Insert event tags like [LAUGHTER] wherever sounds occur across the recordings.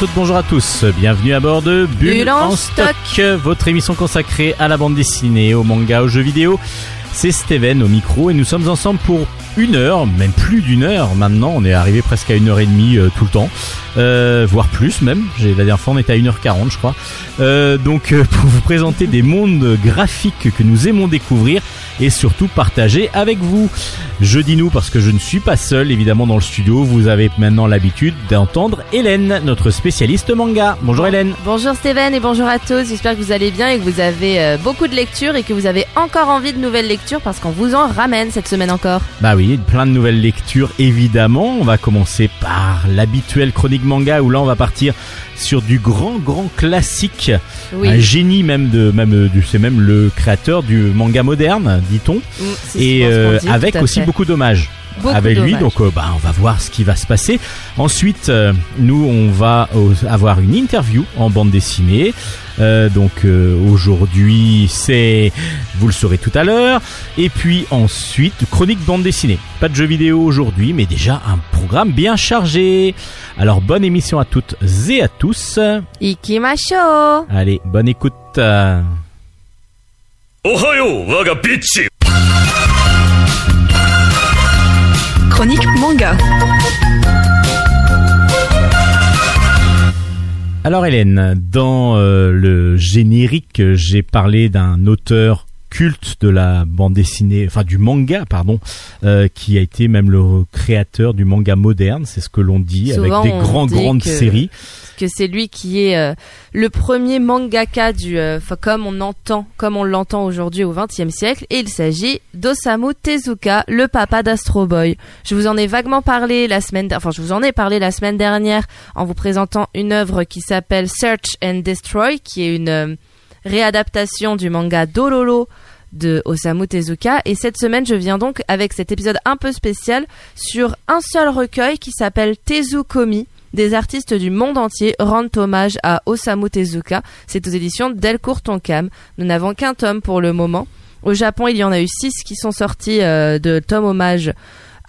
Bonjour à toutes, bonjour à tous. Bienvenue à bord de Bulle, Bulle en en stock, votre émission consacrée à la bande dessinée, au manga, aux jeux vidéo. C'est Steven au micro et nous sommes ensemble pour une heure, même plus d'une heure maintenant. On est arrivé presque à une heure et demie euh, tout le temps, euh, voire plus même. J'ai la dernière fois on était à 1h40 je crois. Euh, donc euh, [LAUGHS] pour vous présenter des mondes graphiques que nous aimons découvrir et surtout partager avec vous. Je dis nous parce que je ne suis pas seul évidemment dans le studio. Vous avez maintenant l'habitude d'entendre Hélène, notre spécialiste manga. Bonjour Hélène. Bonjour Steven et bonjour à tous. J'espère que vous allez bien et que vous avez beaucoup de lectures et que vous avez encore envie de nouvelles lectures parce qu'on vous en ramène cette semaine encore. Bah oui, plein de nouvelles lectures évidemment. On va commencer par l'habituelle chronique manga où là on va partir sur du grand grand classique, Oui. un génie même de même euh, du c'est même le créateur du manga moderne, dit-on, Mm, et euh, avec aussi fait. beaucoup d'hommages. Beaucoup avec lui. d'hommages. Donc, euh, bah, on va voir ce qui va se passer. Ensuite, euh, nous, on va euh, avoir une interview en bande dessinée. Euh, donc, euh, aujourd'hui, c'est, vous le saurez tout à l'heure. Et puis ensuite, chronique bande dessinée. Pas de jeux vidéo aujourd'hui, mais déjà un programme bien chargé. Alors, bonne émission à toutes et à tous. Ikimasho Allez, bonne écoute. Euh, おはよう我がビッチ Alors Hélène, dans euh, le générique, j'ai parlé d'un auteur culte de la bande dessinée, enfin du manga, pardon, euh, qui a été même le créateur du manga moderne, c'est ce que l'on dit, Souvent, avec des grands grandes que- séries. que c'est lui qui est euh, le premier mangaka du euh, comme on entend comme on l'entend aujourd'hui au XXe siècle et il s'agit d'Osamu Tezuka, le papa d'Astro Boy. Je vous en ai vaguement parlé la semaine enfin je vous en ai parlé la semaine dernière en vous présentant une œuvre qui s'appelle Search and Destroy qui est une euh, réadaptation du manga Dororo de Osamu Tezuka et cette semaine je viens donc avec cet épisode un peu spécial sur un seul recueil qui s'appelle Tezukomi des artistes du monde entier rendent hommage à Osamu Tezuka. C'est aux éditions Delcourt Tonkam. Nous n'avons qu'un tome pour le moment. Au Japon, il y en a eu six qui sont sortis euh, de tomes hommage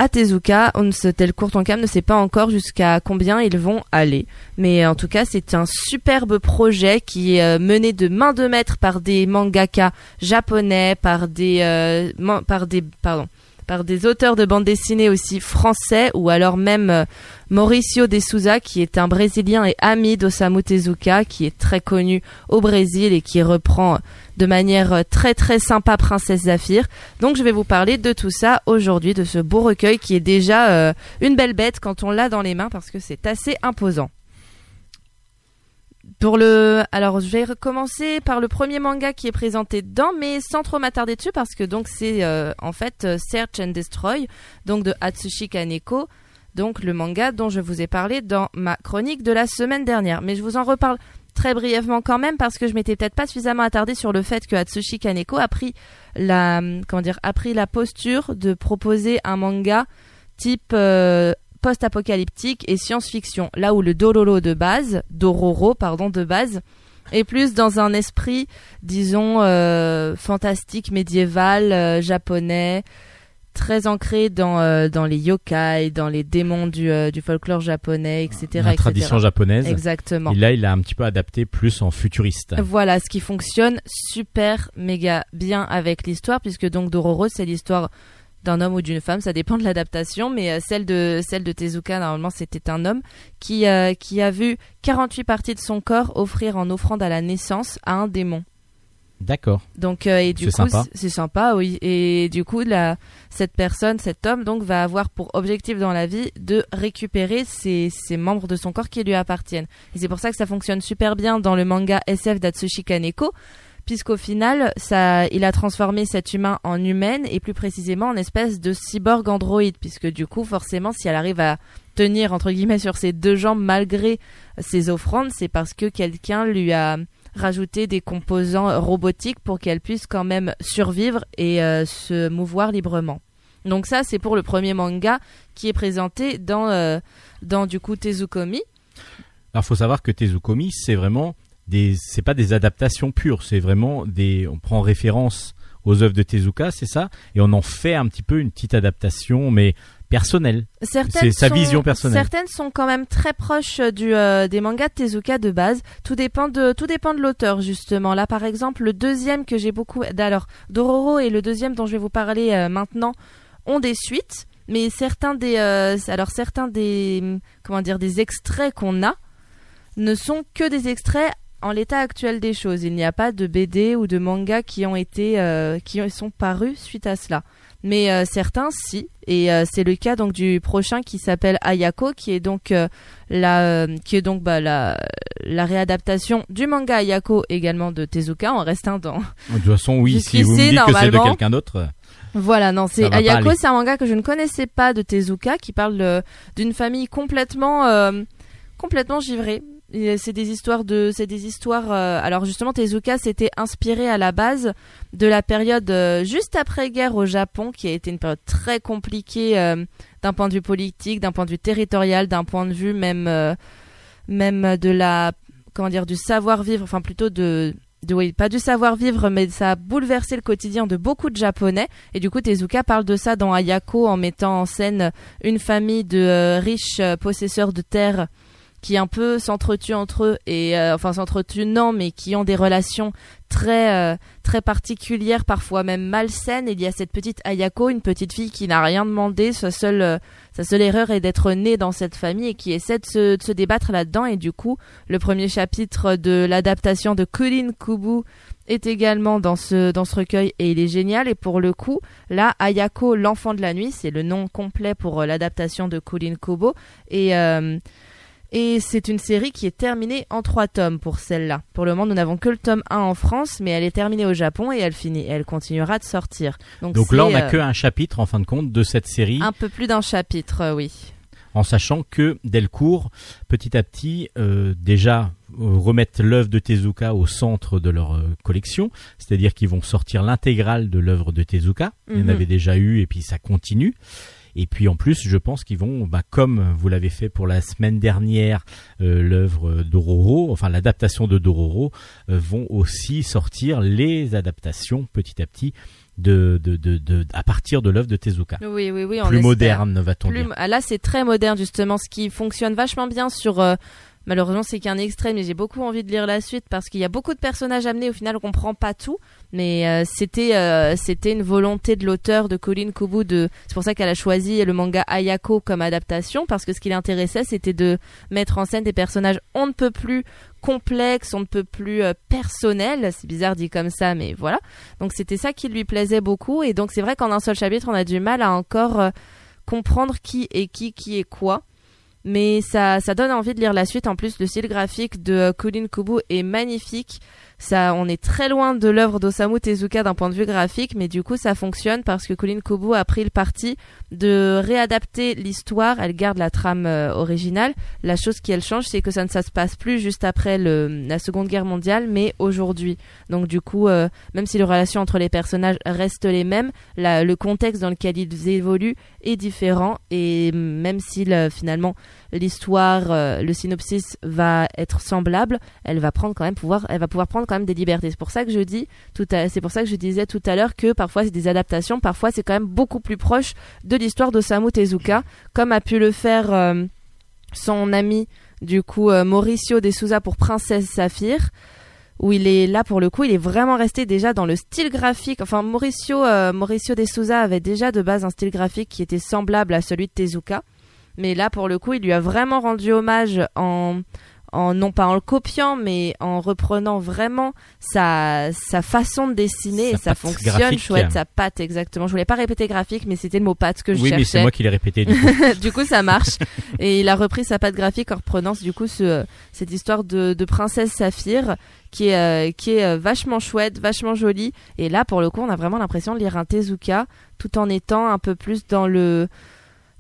à. On ne se, Delcourt Tonkam ne sait pas encore jusqu'à combien ils vont aller. Mais en tout cas, c'est un superbe projet qui est euh, mené de main de maître par des mangaka japonais, par des, euh, par des, pardon, par des auteurs de bande dessinée aussi français ou alors même euh, Mauricio de Souza qui est un Brésilien et ami d'Osamu Tezuka qui est très connu au Brésil et qui reprend de manière euh, très très sympa Princesse Zafir. Donc je vais vous parler de tout ça aujourd'hui, de ce beau recueil qui est déjà euh, une belle bête quand on l'a dans les mains parce que c'est assez imposant. Pour le, alors je vais recommencer par le premier manga qui est présenté dedans, mais sans trop m'attarder dessus parce que donc c'est euh, en fait euh, Search and Destroy, donc de Atsushi Kaneko, donc le manga dont je vous ai parlé dans ma chronique de la semaine dernière. Mais je vous en reparle très brièvement quand même parce que je m'étais peut-être pas suffisamment attardé sur le fait que Atsushi Kaneko a pris la, comment dire, a pris la posture de proposer un manga type euh, post-apocalyptique et science-fiction, là où le Dororo de base, Dororo pardon de base, est plus dans un esprit, disons, euh, fantastique, médiéval, euh, japonais, très ancré dans, euh, dans les yokai, dans les démons du, du folklore japonais, etc. la etc. tradition japonaise. Exactement. Et là, il a un petit peu adapté plus en futuriste. Voilà, ce qui fonctionne super méga bien avec l'histoire, puisque donc Dororo, c'est l'histoire d'un homme ou d'une femme, ça dépend de l'adaptation, mais euh, celle de celle de Tezuka, normalement, c'était un homme qui euh, qui a vu 48 parties de son corps offrir en offrande à la naissance à un démon. D'accord. Donc euh, et du C'est coup sympa. c'est- c'est sympa oui et du coup la cette personne cet homme donc va avoir pour objectif dans la vie de récupérer ses, ses membres de son corps qui lui appartiennent et c'est pour ça que ça fonctionne super bien dans le manga SF d'Atsushi Kaneko puisqu'au final ça il a transformé cet humain en humaine et plus précisément en espèce de cyborg androïde puisque du coup forcément si elle arrive à tenir entre guillemets sur ses deux jambes malgré ses offrandes c'est parce que quelqu'un lui a rajouter des composants robotiques pour qu'elle puisse quand même survivre et euh, se mouvoir librement. Donc ça, c'est pour le premier manga qui est présenté dans, euh, dans du coup Tezukomi. Alors, faut savoir que Tezukomi, c'est vraiment des, c'est pas des adaptations pures, c'est vraiment des, on prend référence aux œuvres de Tezuka, c'est ça, et on en fait un petit peu une petite adaptation, mais personnel. Certaines C'est sa sont- vision personnelle. Certaines sont quand même très proches euh, du, euh, des mangas de Tezuka de base. Tout dépend de, tout dépend de l'auteur, justement. Là, par exemple, le deuxième que j'ai beaucoup, alors, Dororo et le deuxième dont je vais vous parler euh, maintenant ont des suites. Mais certains des, euh, alors certains des, comment dire, des extraits qu'on a ne sont que des extraits en l'état actuel des choses. Il n'y a pas de BD ou de manga qui ont été, euh, qui sont parus suite à cela. Mais euh, certains, si. Et euh, c'est le cas donc du prochain qui s'appelle Ayako, qui est donc la, qui est donc bah, la, la réadaptation du manga Ayako également de Tezuka en restant dans. De toute façon, oui, si vous me dites que c'est de quelqu'un d'autre, Voilà, non, c'est Ayako, c'est un manga que je ne connaissais pas de Tezuka, qui parle d'une famille complètement, complètement givrée. C'est des histoires de, c'est des histoires. euh, alors justement, Tezuka s'était inspiré à la base de la période euh, juste après-guerre au Japon, qui a été une période très compliquée euh, d'un point de vue politique, d'un point de vue territorial, d'un point de vue même, de la, comment dire, du savoir-vivre, enfin plutôt de, de oui, pas du savoir-vivre, mais ça a bouleversé le quotidien de beaucoup de Japonais. Et du coup, Tezuka parle de ça dans Ayako en mettant en scène une famille de riches possesseurs de terres qui un peu s'entretuent entre eux et euh, enfin s'entretuent non mais qui ont des relations très euh, très particulières parfois même malsaines. Il y a cette petite Ayako une petite fille qui n'a rien demandé. Sa seule euh, sa seule erreur est d'être née dans cette famille et qui essaie de se, de se débattre là-dedans. Et du coup le premier chapitre de l'adaptation de Kurin Kubu est également dans ce dans ce recueil et il est génial. Et pour le coup là Ayako l'enfant de la nuit c'est le nom complet pour euh, l'adaptation de Kurin Kubo. Et euh, et c'est une série qui est terminée en trois tomes pour celle-là. Pour le moment, nous n'avons que le tome 1 en France, mais elle est terminée au Japon et elle finit. Elle continuera de sortir. Donc, donc là, on n'a euh, que un chapitre en fin de compte de cette série, un peu plus d'un chapitre, euh, oui. en sachant que Delcourt, petit à petit, euh, déjà euh, remettent l'œuvre de Tezuka au centre de leur euh, collection, c'est-à-dire qu'ils vont sortir l'intégrale de l'œuvre de Tezuka. Il y en Mhm. avait déjà eu et puis ça continue. Et puis en plus, je pense qu'ils vont, bah, comme vous l'avez fait pour la semaine dernière, euh, l'œuvre d'Ororo, enfin l'adaptation de Dororo, euh, vont aussi sortir les adaptations petit à petit de, de, de, de- à partir de l'œuvre de Tezuka. Oui, oui, oui. Plus moderne, va-t-on Plus- dire. ah, là, c'est très moderne, justement. Ce qui fonctionne vachement bien sur. euh, malheureusement, c'est qu'un extrait, mais j'ai beaucoup envie de lire la suite parce qu'il y a beaucoup de personnages amenés. Au final, on comprend pas tout. Mais euh, c'était euh, c'était une volonté de l'auteur de Colin Kubu. De... C'est pour ça qu'elle a choisi le manga Ayako comme adaptation parce que ce qui l'intéressait, c'était de mettre en scène des personnages on ne peut plus complexes, on ne peut plus euh, personnels. C'est bizarre dit comme ça, mais voilà. Donc c'était ça qui lui plaisait beaucoup. Et donc c'est vrai qu'en un seul chapitre, on a du mal à encore comprendre qui est qui, qui est quoi. Mais ça, ça donne envie de lire la suite. En plus, le style graphique de euh, Colin Kubu est magnifique. Ça, on est très loin de l'œuvre d'Osamu Tezuka d'un point de vue graphique, mais du coup, ça fonctionne parce que Colin Kubu a pris le parti de réadapter l'histoire. Elle garde la trame euh, originale. La chose qui elle change, c'est que ça ne ça se passe plus juste après le, la Seconde Guerre mondiale, mais aujourd'hui. Donc du coup, euh, même si les relations entre les personnages restent les mêmes, le contexte dans lequel ils évoluent est différent. Et même si le- finalement l'histoire, euh, le synopsis va être semblable, elle va prendre quand même pouvoir, prendre quand même des libertés. C'est pour ça que je dis tout disais tout à l'heure que parfois c'est des adaptations, parfois c'est quand même beaucoup plus proche de l'histoire d'Osamu Tezuka, comme a pu le faire euh, son ami du coup euh, Mauricio de Souza pour Princesse Saphir où il est là pour le coup, il est vraiment resté déjà dans le style graphique. Enfin, Mauricio, Mauricio de Souza avait déjà de base un style graphique qui était semblable à celui de Tezuka, mais là pour le coup, il lui a vraiment rendu hommage en en non pas en le copiant mais en reprenant vraiment sa sa façon de dessiner Sa et ça fonctionne graphique. chouette sa patte exactement je voulais pas répéter graphique mais c'était le mot patte que je Oui, mais c'est cherchais moi qui l'ai répété. Du coup. [LAUGHS] du coup, ça marche. Et il a repris sa patte graphique en reprenant du coup ce, cette histoire de, de princesse Saphir qui est euh, qui est euh, vachement chouette, vachement jolie. Et là, pour le coup, on a vraiment l'impression de lire un Tezuka tout en étant un peu plus dans le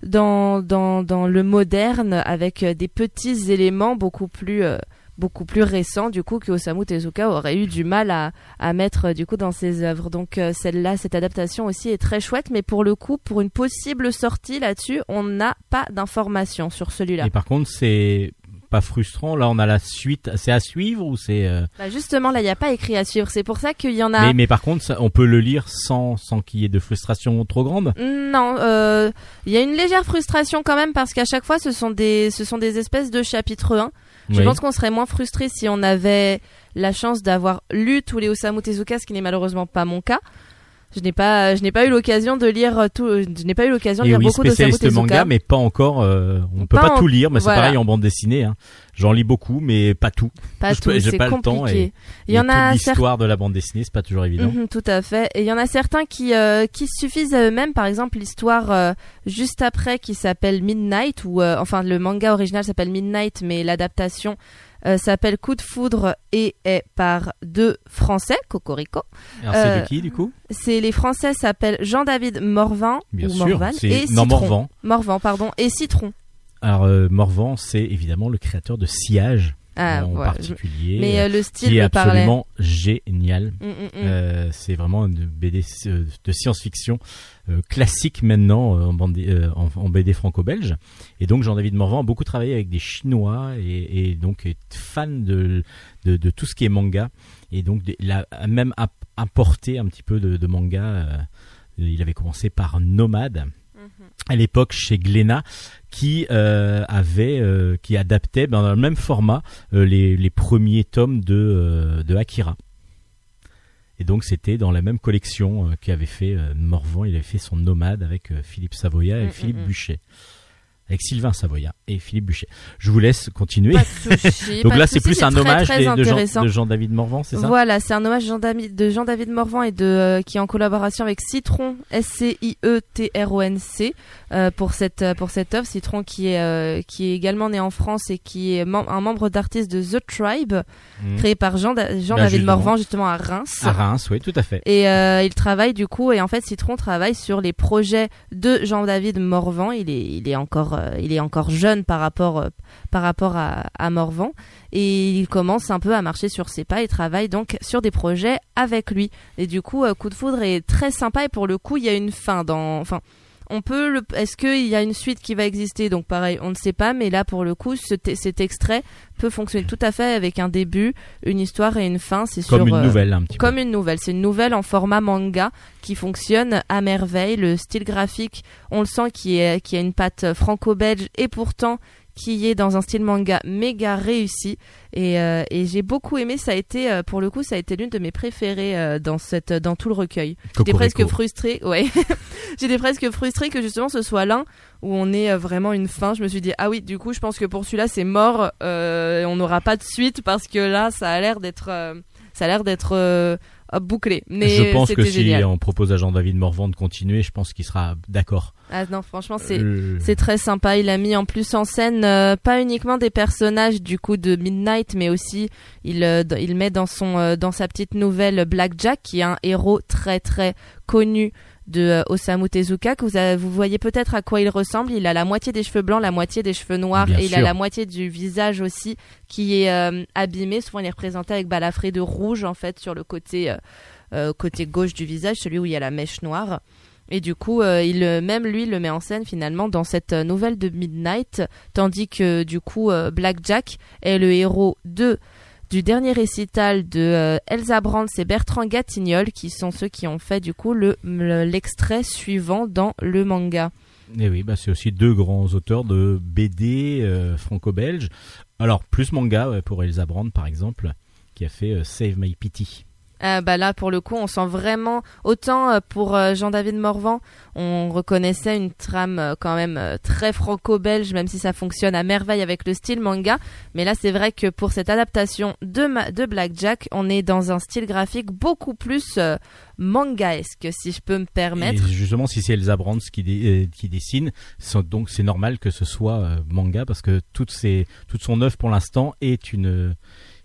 dans dans dans le moderne avec euh, des petits éléments beaucoup plus euh, beaucoup plus récents du coup que Osamu Tezuka aurait eu du mal à, à mettre euh, du coup dans ses œuvres. Donc celle-là, cette adaptation aussi est très chouette, mais pour le coup, pour une possible sortie là-dessus, on n'a pas d'informations sur celui-là. Et par contre, c'est pas frustrant. Là, on a la suite. C'est à suivre ou c'est euh, Bah, justement, là, il n'y a pas écrit à suivre. C'est pour ça qu'il y en a. mais, mais par contre, ça- on peut le lire sans sans qu'il y ait de frustration trop grande. Non, euh, il y a une légère frustration quand même parce qu'à chaque fois, ce sont des, ce sont des espèces de chapitres 1. Je Oui. pense qu'on serait moins frustré si on avait la chance d'avoir lu tous les Osamu Tezuka, ce qui n'est malheureusement pas mon cas. Je n'ai pas, je n'ai pas eu l'occasion de lire tout, je n'ai pas eu l'occasion de lire oui, beaucoup spécialiste Tezuka. manga, mais pas encore. euh, on peut Pas en- tout lire, mais c'est pareil en bande dessinée. Hein. J'en lis beaucoup, mais pas tout. pas je tout, j'ai pas le temps compliqué. et- il y en a l'histoire de la bande dessinée, c'est pas toujours évident. Mhm, tout à fait. Et il y en a certains qui euh, qui suffisent à eux-mêmes. Par exemple, l'histoire euh, juste après qui s'appelle Midnight, ou euh, enfin le manga original s'appelle Midnight, mais l'adaptation euh, s'appelle Coup de foudre et est par deux Français, Cocorico. Alors c'est Euh, de qui du coup C'est les Français s'appellent Jean-David Morvan Bien ou sûr, Morvan et non Citron. Morvan. Morvan, pardon, et Citron. Alors euh, Morvan, c'est évidemment le créateur de Sillage Ah, en voilà. particulier, Mais euh, euh, le style qui est parlait. absolument génial. Mm, mm, mm. Euh, c'est vraiment une BD euh, de science-fiction euh, classique maintenant euh, en, euh, en, en BD franco-belge. Et donc Jean-David Morvan a beaucoup travaillé avec des Chinois et, et donc est fan de, de, de tout ce qui est manga. Et donc il a même app- apporté un petit peu de, de manga. euh, il avait commencé par Nomade à l'époque chez Glénat qui euh, avait euh, qui adaptait ben, dans le même format euh, les, les premiers tomes de, euh, de Akira. Et donc c'était dans la même collection euh, qu'avait fait euh, Morvan, il avait fait son nomade avec Philippe Savoya et Mm, Philippe mm, mm. Buchet. Avec Sylvain Savoya et Philippe Buchet. Je vous laisse continuer. Pas de souci, [LAUGHS] donc pas là c'est plus un très, hommage très des- de, Jean, Jean-David Morvan, c'est ça? Voilà, c'est un hommage de Jean-David Morvan et de euh, qui est en collaboration avec Citron S C I E euh, pour cette euh, pour cette œuvre Citron qui est euh, qui est également né en France et qui est mem- un membre d'artistes de The Tribe Mm. créé par Jean Da- Jean Bah, David justement. Morvan justement à Reims. À Reims, oui, tout à fait. Et il travaille du coup et en fait Citron travaille sur les projets de Jean-David Morvan. Il est il est encore il est encore jeune par rapport euh, par rapport à, à Morvan et il commence un peu à marcher sur ses pas et travaille donc sur des projets avec lui. Et du coup euh, Coup de foudre est très sympa et pour le coup il y a une fin dans enfin on peut le est-ce qu'il y a une suite qui va exister? Donc pareil on ne sait pas mais là pour le coup ce cet extrait peut fonctionner tout à fait avec un début une histoire et une fin c'est Comme sur une euh, nouvelle un petit comme peu. une nouvelle. C'est une nouvelle en format manga qui fonctionne à merveille. Le style graphique, on le sent, qui, est, qui a une patte franco-belge et pourtant qui est dans un style manga méga réussi. Et, euh, et j'ai beaucoup aimé. Ça a été, euh, pour le coup, ça a été l'une de mes préférées euh, dans, cette, dans tout le recueil. J'étais presque frustrée. [LAUGHS] Ouais. J'étais presque frustrée que justement ce soit l'un où on ait euh, vraiment une fin. Je me suis dit ah oui, du coup, je pense que pour celui-là c'est mort. On n'aura pas de suite parce que là, ça a l'air d'être, ça a l'air d'être bouclé. Mais je pense que si génial. on propose à Jean-David Morvan de continuer, je pense qu'il sera d'accord. Ah non, franchement, c'est Euh, c'est très sympa. Il a mis en plus en scène euh, pas uniquement des personnages du coup de Midnight, mais aussi il euh, il met dans son dans sa petite nouvelle Black Jack, qui est un héros très très connu de euh, Osamu Tezuka que vous, avez- vous voyez peut-être à quoi il ressemble. Il a la moitié des cheveux blancs, la moitié des cheveux noirs Bien et il a la moitié du visage aussi qui est euh, abîmé. Souvent il est représenté avec balafré de rouge en fait sur le côté euh, côté gauche du visage, celui où il y a la mèche noire. Et du coup, euh, il même lui le met en scène finalement dans cette nouvelle de Midnight, tandis que du coup Black Jack est le héros de du dernier récital de euh, Elsa Brands et Bertrand Gatignol, qui sont ceux qui ont fait du coup le le- l'extrait suivant dans le manga. Et oui, bah c'est aussi deux grands auteurs de BD euh, franco-belges. Alors, plus manga pour Elsa Brand, par exemple, qui a fait euh, Save My Pity. Euh, bah là, pour le coup, on sent vraiment autant euh, pour euh, Jean-David Morvan, on reconnaissait une trame quand même très franco-belge, même si ça fonctionne à merveille avec le style manga. Mais là, c'est vrai que pour cette adaptation de, ma- de Blackjack, on est dans un style graphique beaucoup plus euh, mangaesque, si je peux me permettre. Et justement, si c'est Elsa Brands qui, dessine, donc c'est normal que ce soit manga parce que toute, toute son œuvre pour l'instant est une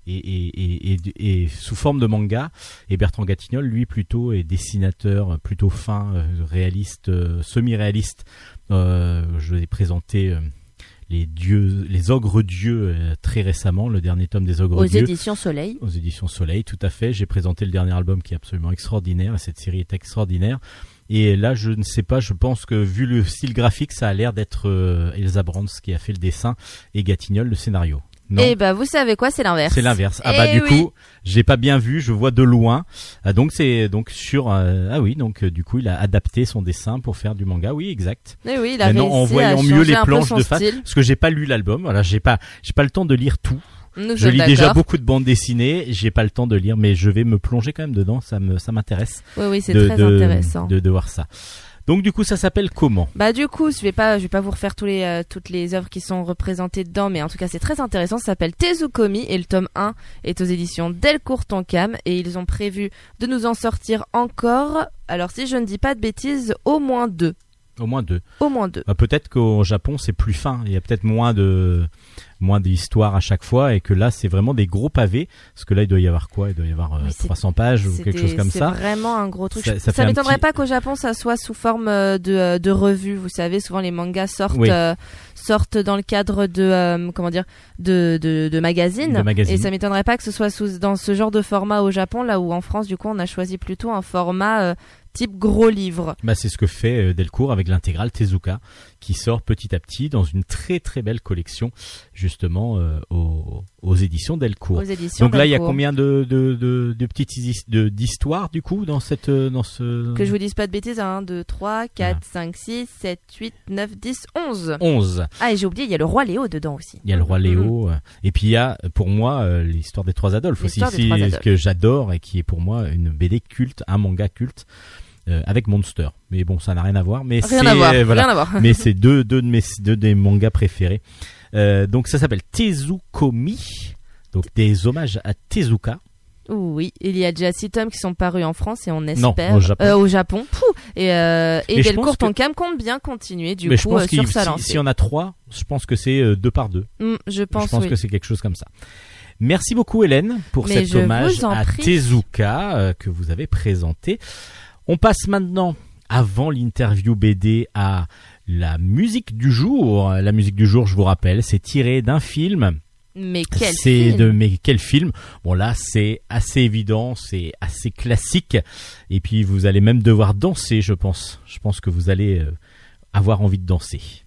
est sous forme de manga. Et Bertrand Gatignol, lui, plutôt est dessinateur, plutôt fin, euh, réaliste, euh, semi-réaliste. Euh, je l'ai présenté. euh, les dieux, les ogres dieux très récemment, le dernier tome des ogres Aux dieux éditions Soleil. aux éditions Soleil, tout à fait. J'ai présenté le dernier album qui est absolument extraordinaire et cette série est extraordinaire. Et là, je ne sais pas, je pense que vu le style graphique, ça a l'air d'être Elsa Brands qui a fait le dessin et Gatignol le scénario. Non. Et bah vous savez quoi, c'est l'inverse. C'est l'inverse. Ah bah Eh du oui. coup, j'ai pas bien vu, je vois de loin. Ah, donc c'est donc sur euh, ah oui, donc euh, du coup, il a adapté son dessin pour faire du manga. Oui, exact. Eh oui, il a Maintenant en voyant mieux les planches de face parce que j'ai pas lu l'album. Voilà, j'ai pas j'ai pas le temps de lire tout. Nous Je lis déjà beaucoup de bandes dessinées, j'ai pas le temps de lire mais je vais me plonger quand même dedans, ça me ça m'intéresse Oui, oui, c'est très de, intéressant. de de voir ça. Donc du coup, ça s'appelle comment? Bah du coup, je vais pas, je vais pas vous refaire tous les, euh, toutes les œuvres qui sont représentées dedans, mais en tout cas c'est très intéressant. Ça s'appelle Tezukomi et le tome 1 est aux éditions Delcourt Tonkam et ils ont prévu de nous en sortir encore. Alors si je ne dis pas de bêtises, au moins deux, Au moins deux. au moins deux. Bah, peut-être qu'au Japon c'est plus fin, il y a peut-être moins de moins d'histoires à chaque fois et que là c'est vraiment des gros pavés parce que là il doit y avoir quoi? Il doit y avoir euh, Oui, c'est- 300 pages ou quelque chose comme c'est ça. vraiment un gros truc. Ça- Ça, ça m'étonnerait petit- pas qu'au Japon ça soit sous forme euh, de, euh, de revue. Vous savez, souvent les mangas sortent Oui. euh, sortent dans le cadre de euh, comment dire de de, de magazines. De magazines. Et ça m'étonnerait pas que ce soit sous, dans ce genre de format au Japon, là où en France du coup on a choisi plutôt un format euh, type gros livre. Bah, c'est ce que fait euh, Delcourt avec l'intégrale Tezuka qui sort petit à petit dans une très très belle collection justement euh, aux, aux éditions Delcourt. Aux éditions. Donc là il y a Delcourt. combien de, de, de, de petites d'histoires du coup dans cette euh, dans ce Que je vous dise pas de bêtises, 1, 2, 3, 4, Voilà. 5, 6, 7, 8, 9, 10, 11. 11. Ah, et j'ai oublié, il y a le roi Léo dedans aussi. Il y a le roi Léo euh, et puis il y a pour moi l'histoire des trois Adolphes aussi Adolphes. que j'adore et qui est pour moi une BD culte, un manga culte euh, avec Monster. Mais bon ça n'a rien à voir mais Rien c'est à voir, voilà. rien à voir. mais c'est deux, deux de mes deux des mangas préférés. Euh, donc ça s'appelle Tezukomi, donc des hommages à Tezuka. Oui, il y a déjà six tomes qui sont parus en France et on Non, espère au Japon. Euh, au Japon. Pouh et euh, et Delcourt que- Tonkam compte bien continuer du mais je coup pense euh, sur sa si, lancée. si on a trois, je pense que c'est deux par deux. Hmm, je pense, je pense oui. que c'est quelque chose comme ça. Merci beaucoup Hélène pour Mais cet hommage à prie. Tezuka euh, que vous avez présenté. On passe maintenant, avant l'interview BD, à la musique du jour. La musique du jour, je vous rappelle, c'est tiré d'un film. Mais quel C'est film de mais quel film? Bon là, c'est assez évident, c'est assez classique. Et puis vous allez même devoir danser, je pense. Je pense que vous allez euh, avoir envie de danser.「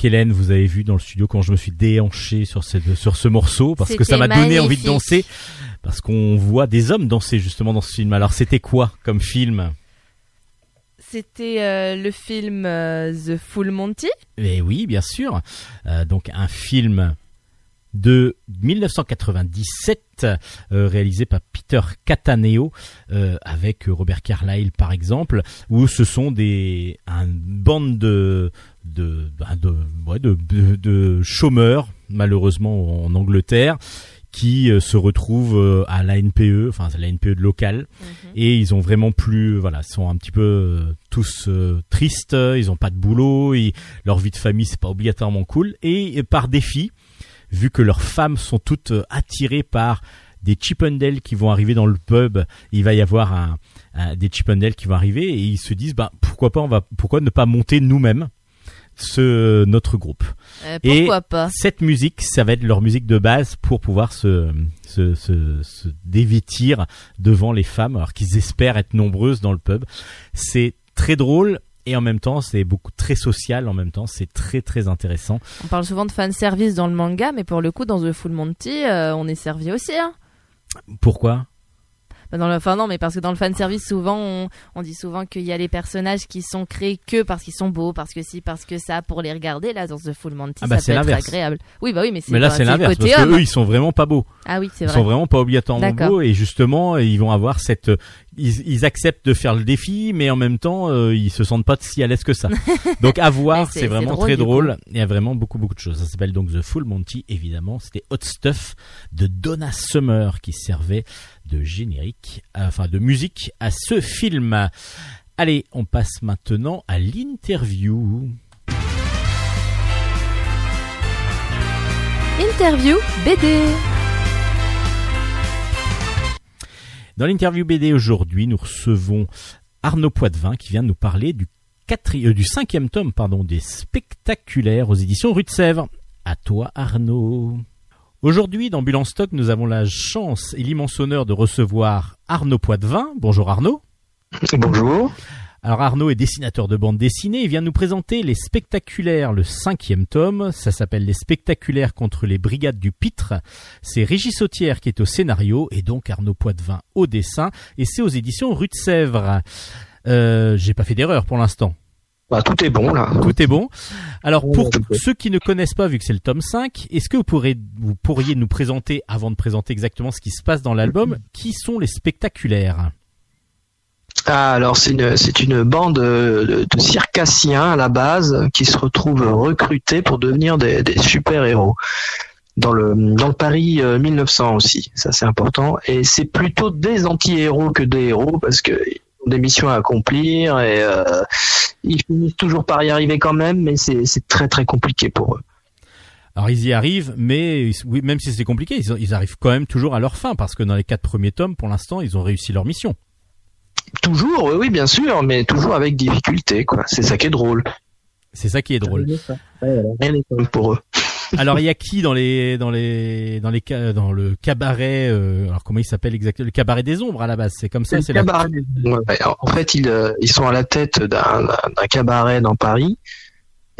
Donc Hélène, vous avez vu dans le studio quand je me suis déhanché sur, cette, sur ce morceau parce que ça m'a donné envie de danser parce qu'on voit des hommes danser justement dans ce film. Alors c'était quoi comme film? C'était euh, le film euh, The Full Monty. Eh oui, bien sûr. Euh, donc un film de 1997 euh, réalisé par Peter Cataneo avec Robert Carlyle par exemple où ce sont des une bande de de ben, de, ouais, de, de- chômeurs malheureusement en Angleterre qui euh, se retrouvent euh, à la NPE, enfin à la NPE de local, et ils ont vraiment plus, voilà, sont un petit peu euh, tous euh, tristes, ils ont pas de boulot, leur vie de famille c'est pas obligatoirement cool, et, par défi, vu que leurs femmes sont toutes euh, attirées par des Chippendales qui vont arriver dans le pub, il va y avoir un, un- des Chippendales qui vont arriver et ils se disent bah pourquoi pas on va pourquoi ne pas monter nous-mêmes? Ce notre groupe. Euh, Et- pourquoi pas? Cette musique, ça va être leur musique de base pour pouvoir se, se, se, se dévêtir devant les femmes, alors qu'ils espèrent être nombreuses dans le pub. C'est très drôle et en même temps, c'est beaucoup très social. En même temps, c'est très très intéressant. On parle souvent de fan service dans le manga, mais pour le coup, dans The Full Monty, euh, on est servi aussi. Hein. Pourquoi? Dans le, enfin non, mais parce que dans le fan service, souvent, on, on dit souvent qu'il y a les personnages qui sont créés que parce qu'ils sont beaux, parce que si, parce que ça, pour les regarder. Là, dans The Full Monty, Ah bah, ça c'est peut être agréable. Oui, bah oui, mais c'est Mais là, bah, c'est l'inverse parce que eux, ils sont vraiment pas beaux. Ah oui, c'est Ils vrai. sont vraiment pas obligatoirement beaux et justement, ils vont avoir cette. Ils, ils acceptent de faire le défi, mais en même temps, euh, ils se sentent pas si à l'aise que ça. [LAUGHS] Donc à voir, c'est- vraiment drôle, très drôle. Il y a vraiment beaucoup beaucoup de choses. Ça s'appelle donc The Full Monty, évidemment. C'était Hot Stuff de Donna Summer qui servait de générique, euh, enfin de musique à ce film. Allez, on passe maintenant à l'interview. Interview BD. Dans l'interview BD aujourd'hui, nous recevons Arnaud Poitvin qui vient de nous parler du, euh, du cinquième tome des spectaculaires aux éditions Rue de Sèvres. À toi Arnaud. Aujourd'hui, dans Bulle en Stock, nous avons la chance et l'immense honneur de recevoir Arnaud Poitvin. Bonjour Arnaud. Bonjour. Alors Arnaud est dessinateur de bande dessinée et vient nous présenter les spectaculaires, le cinquième tome. Ça s'appelle les spectaculaires contre les brigades du Pitre. C'est Régis Sautière qui est au scénario et donc Arnaud Poitvin au dessin et c'est aux éditions Rue de Sèvres. Euh, J'ai pas fait d'erreur pour l'instant. Bah, tout est bon là. Tout est bon. Alors pour ceux qui ne connaissent pas, vu que c'est le tome 5, est-ce que vous pourrez, vous pourriez nous présenter, avant de présenter exactement ce qui se passe dans l'album, qui sont les spectaculaires? Ah, alors c'est une c'est une bande euh, de, circassiens à la base qui se retrouvent recrutés pour devenir des, des super héros. Dans le dans le Paris euh, 1900 aussi, ça c'est important. Et c'est plutôt des anti-héros que des héros parce que des missions à accomplir et euh, ils finissent toujours par y arriver quand même, mais c'est c'est très très compliqué pour eux. Alors ils y arrivent, mais oui, même si c'est compliqué, ils, ils arrivent quand même toujours à leur fin parce que dans les quatre premiers tomes, pour l'instant, ils ont réussi leur mission. Toujours, oui, oui, bien sûr, mais toujours avec difficulté, quoi. C'est ça qui est drôle. C'est ça qui est drôle. Rien n'est simple pour eux. Alors il y a qui dans les dans les dans les dans le cabaret euh, Alors comment il s'appelle exactement? Le cabaret des ombres à la base. C'est comme ça. C'est la... cabaret. Ouais. En fait, ils, euh, ils sont à la tête d'un d'un cabaret dans Paris.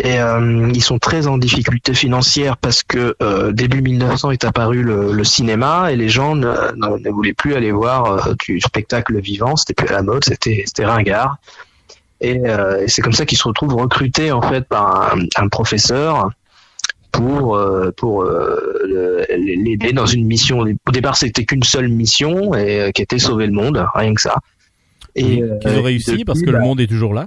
Et euh, ils sont très en difficulté financière parce que euh, début 1900 est apparu le, le cinéma et les gens ne, voulaient plus aller voir euh, du spectacle vivant, c'était plus à la mode, c'était ringard. Et, euh, et c'est comme ça qu'ils se retrouvent recrutés en fait par un, un professeur pour euh, pour euh, l'aider dans une mission. Au départ, c'était qu'une seule mission et qui était sauver le monde, rien que ça. Et qu'ils ont réussi depuis, parce que le bah, monde est toujours là.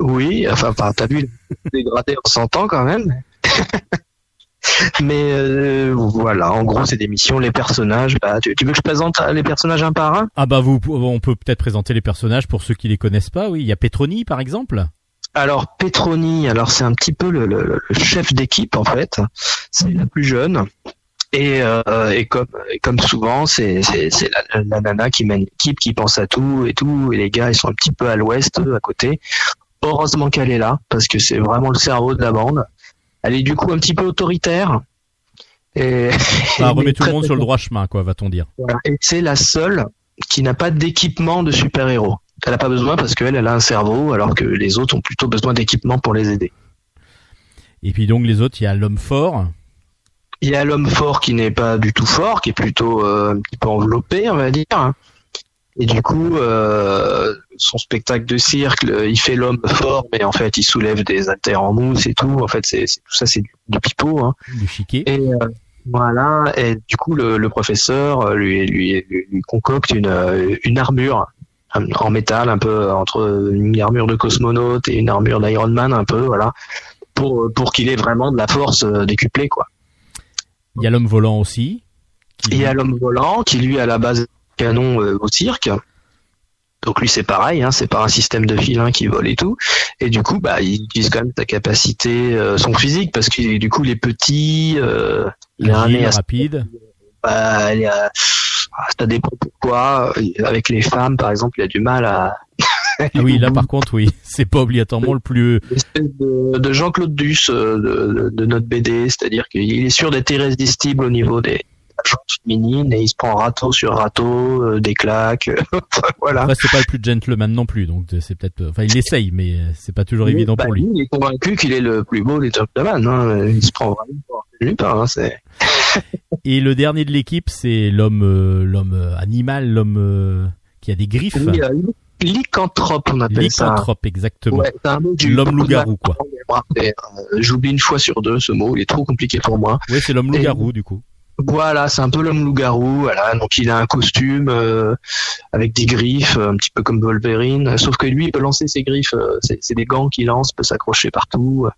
Oui, enfin, t'as vu, dégradé en 100 ans quand même. [LAUGHS] Mais euh, voilà, en gros, c'est des missions. Les personnages, bah, tu, tu veux que je présente les personnages un par un? Ah bah vous, on peut peut-être présenter les personnages pour ceux qui les connaissent pas. Oui, il y a Petroni par exemple? Alors Petroni, alors c'est un petit peu le, le- le chef d'équipe en fait. C'est la plus jeune. Et, euh, et comme souvent, c'est la, la nana qui mène l'équipe, qui pense à tout et tout. Et les gars, ils sont un petit peu à l'ouest, à côté. Heureusement qu'elle est là parce que c'est vraiment le cerveau de la bande. Elle est du coup un petit peu autoritaire. Et, Ça mais remet tout le monde sur le droit chemin, quoi, va-t-on dire. Et c'est la seule qui n'a pas d'équipement de super-héros. Elle n'a pas besoin parce qu'elle, elle a un cerveau, alors que les autres ont plutôt besoin d'équipement pour les aider. Et puis donc les autres, il y a l'homme fort. Il y a l'homme fort qui n'est pas du tout fort, qui est plutôt euh, un petit peu enveloppé, on va dire. Et du coup, euh, son spectacle de cirque, il fait l'homme fort, mais en fait, il soulève des haltères en mousse et tout. En fait, c'est c'est- tout ça, c'est du, du pipeau. Hein. du chiquet. Et euh, voilà. Et du coup, le, le professeur euh, lui, lui, lui, lui concocte une, euh, une armure en métal, un peu entre une armure de cosmonaute et une armure d'Iron Man, un peu, voilà, pour pour qu'il ait vraiment de la force euh, décuplée, quoi. Il y a l'homme volant aussi. Il y a l'homme volant qui lui à la base canon euh, au cirque. Donc lui c'est pareil, hein, c'est pas un système de filin qui vole et tout. Et du coup bah il utilise quand même sa capacité, euh, son physique parce que du coup il est petit, euh, il a un nez rapide. bah, il y a- ah, ça dépend pourquoi. Avec les femmes, par exemple, il a du mal à. Ah oui, [LAUGHS] là par contre, oui, [LAUGHS] c'est pas obligatoirement le plus. De, de Jean-Claude Duss euh, de, de- de notre BD, c'est-à-dire qu'il est sûr d'être irrésistible au niveau des et il se prend râteau sur râteau, euh, des claques, [LAUGHS] voilà. Après, c'est pas le plus gentleman non plus, donc c'est peut-être. Enfin, il essaye, mais c'est pas toujours évident Bah, pour lui. Il est convaincu qu'il est le plus beau des gentlemen. Hein. Il se prend vraiment pour Lupin. Hein. C'est... [LAUGHS] Et le dernier de l'équipe, c'est l'homme, euh, l'homme euh, animal, l'homme euh, qui a des griffes. Oui, euh, lycanthrope, on appelle ça. Lycanthrope, exactement. Ouais, L'homme loup-garou, quoi. Euh, J'oublie une fois sur deux ce mot, il est trop compliqué pour moi. Ouais, c'est l'homme loup-garou, du coup. Voilà, c'est un peu l'homme loup-garou. Voilà, donc il a un costume euh, avec des griffes, un petit peu comme Wolverine. Sauf que lui, il peut lancer ses griffes. euh, c'est des gants qu'il lance, peut s'accrocher partout euh,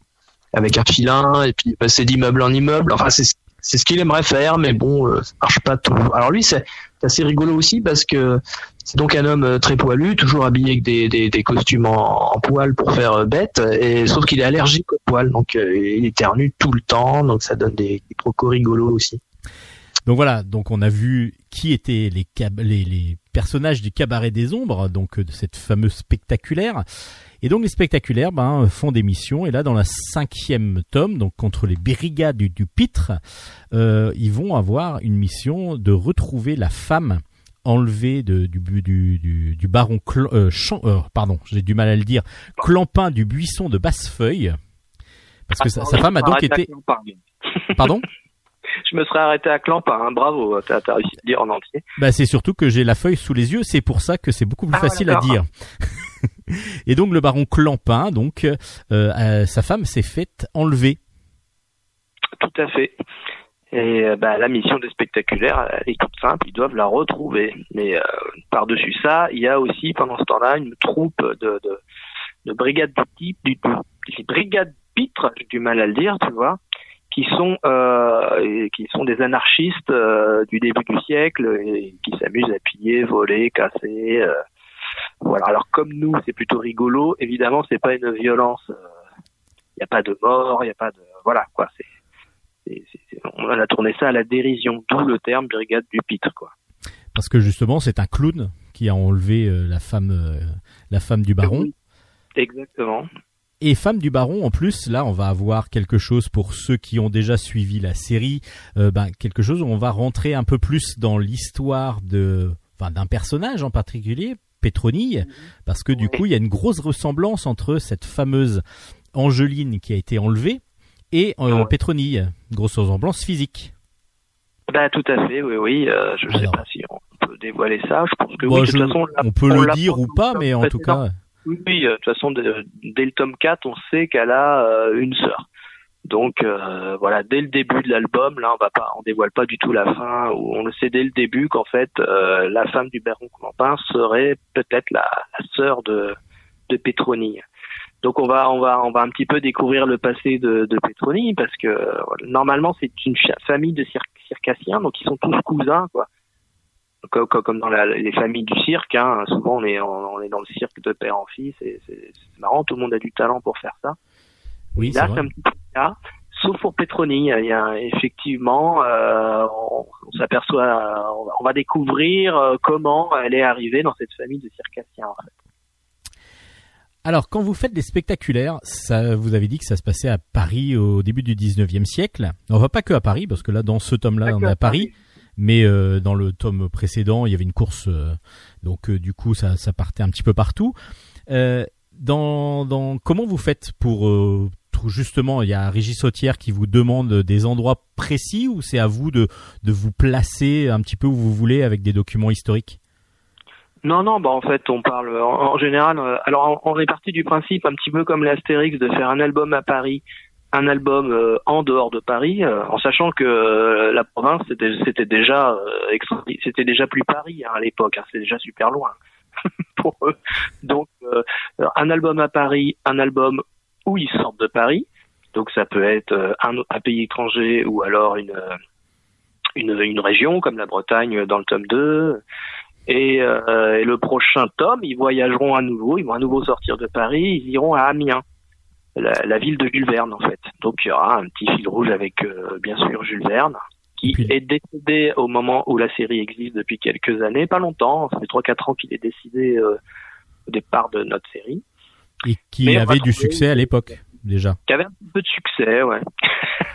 avec un filin et puis passer d'immeuble en immeuble. Enfin, c'est ce qu'il aimerait faire, mais bon, euh, ça marche pas tout. Alors lui, c'est assez rigolo aussi parce que c'est donc un homme très poilu, toujours habillé avec des, costumes en, poil pour faire bête, et sauf qu'il est allergique aux poils, donc euh, il éternue tout le temps, donc ça donne des, des rigolos aussi. Donc voilà, donc on a vu qui étaient les, les, les personnages du cabaret des ombres, donc euh, de cette fameuse spectaculaire. Et donc les spectaculaires ben, font des missions, et là dans la cinquième tome, donc contre les brigades du, du pitre, euh, ils vont avoir une mission de retrouver la femme enlevée de, du, du, du, du baron Cl- euh, euh, pardon, j'ai du mal à le dire, Clampin du buisson de Bassefeuille. Parce que sa, sa femme a donc été... Pardon? [LAUGHS] Je me serais arrêté à Clampin, hein. bravo, t'as as réussi à le dire en entier. Bah c'est surtout que j'ai la feuille sous les yeux, c'est pour ça que c'est beaucoup plus Ah, facile à dire. [LAUGHS] Et donc le baron Clampin, donc euh, euh, sa femme s'est faite enlever. Tout à fait. Et euh, bah, la mission des spectaculaires, elle est toute simple, ils doivent la retrouver. Mais euh, par-dessus ça, il y a aussi pendant ce temps-là une troupe de, de, de brigades du type, du, du- des brigades pitres, j'ai du mal à le dire, tu vois, qui sont euh, qui sont des anarchistes euh, du début du siècle et qui s'amusent à piller, voler, casser. euh, voilà. Alors comme nous, c'est plutôt rigolo. Évidemment, c'est pas une violence. Il n'y a pas de mort, il n'y a pas de voilà quoi. C'est c'est- c'est- c'est- on a tourné ça à la dérision, d'où le terme brigade du pitre, quoi. Parce que justement c'est un clown qui a enlevé la femme la femme du baron. Exactement. Et femme du baron en plus là on va avoir quelque chose pour ceux qui ont déjà suivi la série, euh, ben, quelque chose où on va rentrer un peu plus dans l'histoire de enfin d'un personnage en particulier, Pétronille, parce que du coup il y a une grosse ressemblance entre cette fameuse Angeline qui a été enlevée et euh, Ouais. Pétronille, grosse ressemblance physique. Bah tout à fait, oui, oui. euh, je ne sais pas si on peut dévoiler ça. Je pense que oui. De je- toute façon, on peut le dire ou pas, mais en tout cas, Oui, euh, de toute façon, dès le tome 4, on sait qu'elle a euh, une sœur. Donc euh, voilà, dès le début de l'album, là, on va pas, on dévoile pas du tout la fin. On le sait dès le début qu'en fait, la femme du baron Clampin serait peut-être la, sœur de de. Donc on va on va on va un petit peu découvrir le passé de, de parce que normalement c'est une famille de cir- circassiens donc ils sont tous cousins quoi. Comme, dans la- les familles du cirque, hein, souvent on est on, on est dans le cirque de père en fils et c'est marrant, tout le monde a du talent pour faire ça. oui, Là, c'est un petit peu. Sauf pour il y a effectivement, euh, on, on s'aperçoit, on va- découvrir euh, comment elle est arrivée dans cette famille de circassiens. En fait. Alors, quand vous faites des spectaculaires, ça, vous avez dit que ça se passait à Paris au début du 19e siècle. On va pas que à Paris, parce que là, dans ce tome-là, on est à Paris. Mais euh, dans le tome précédent, il y avait une course, euh, donc euh, du coup, ça, ça partait un petit peu partout. Euh, dans, dans comment vous faites pour euh, justement, il y a Régis Sautière qui vous demande des endroits précis ou c'est à vous de, de vous placer un petit peu où vous voulez avec des documents historiques? Non, non, bah en fait, on parle en, en général. euh, alors, on, on est parti du principe, un petit peu comme l'Astérix, de faire un album à Paris, un album euh, en dehors de Paris, euh, en sachant que euh, la province c'était déjà plus Paris hein, à l'époque, hein, c'était déjà super loin [LAUGHS] pour eux. Donc, un album à Paris, un album où ils sortent de Paris. Donc, ça peut être un, pays étranger ou alors une région comme la Bretagne dans le tome 2. Et, euh, et le prochain tome, ils voyageront à nouveau, ils vont à nouveau sortir de Paris, ils iront à Amiens, la, la ville de Jules Verne en fait. Donc il y aura un petit fil rouge avec euh, bien sûr Jules Verne, qui Puis- est décédé au moment où la série existe depuis quelques années, pas longtemps, ça fait 3-4 ans qu'il est décidé euh, au départ de notre série, et qui Mais avait du succès à l'époque déjà. qui avait un peu de succès, ouais.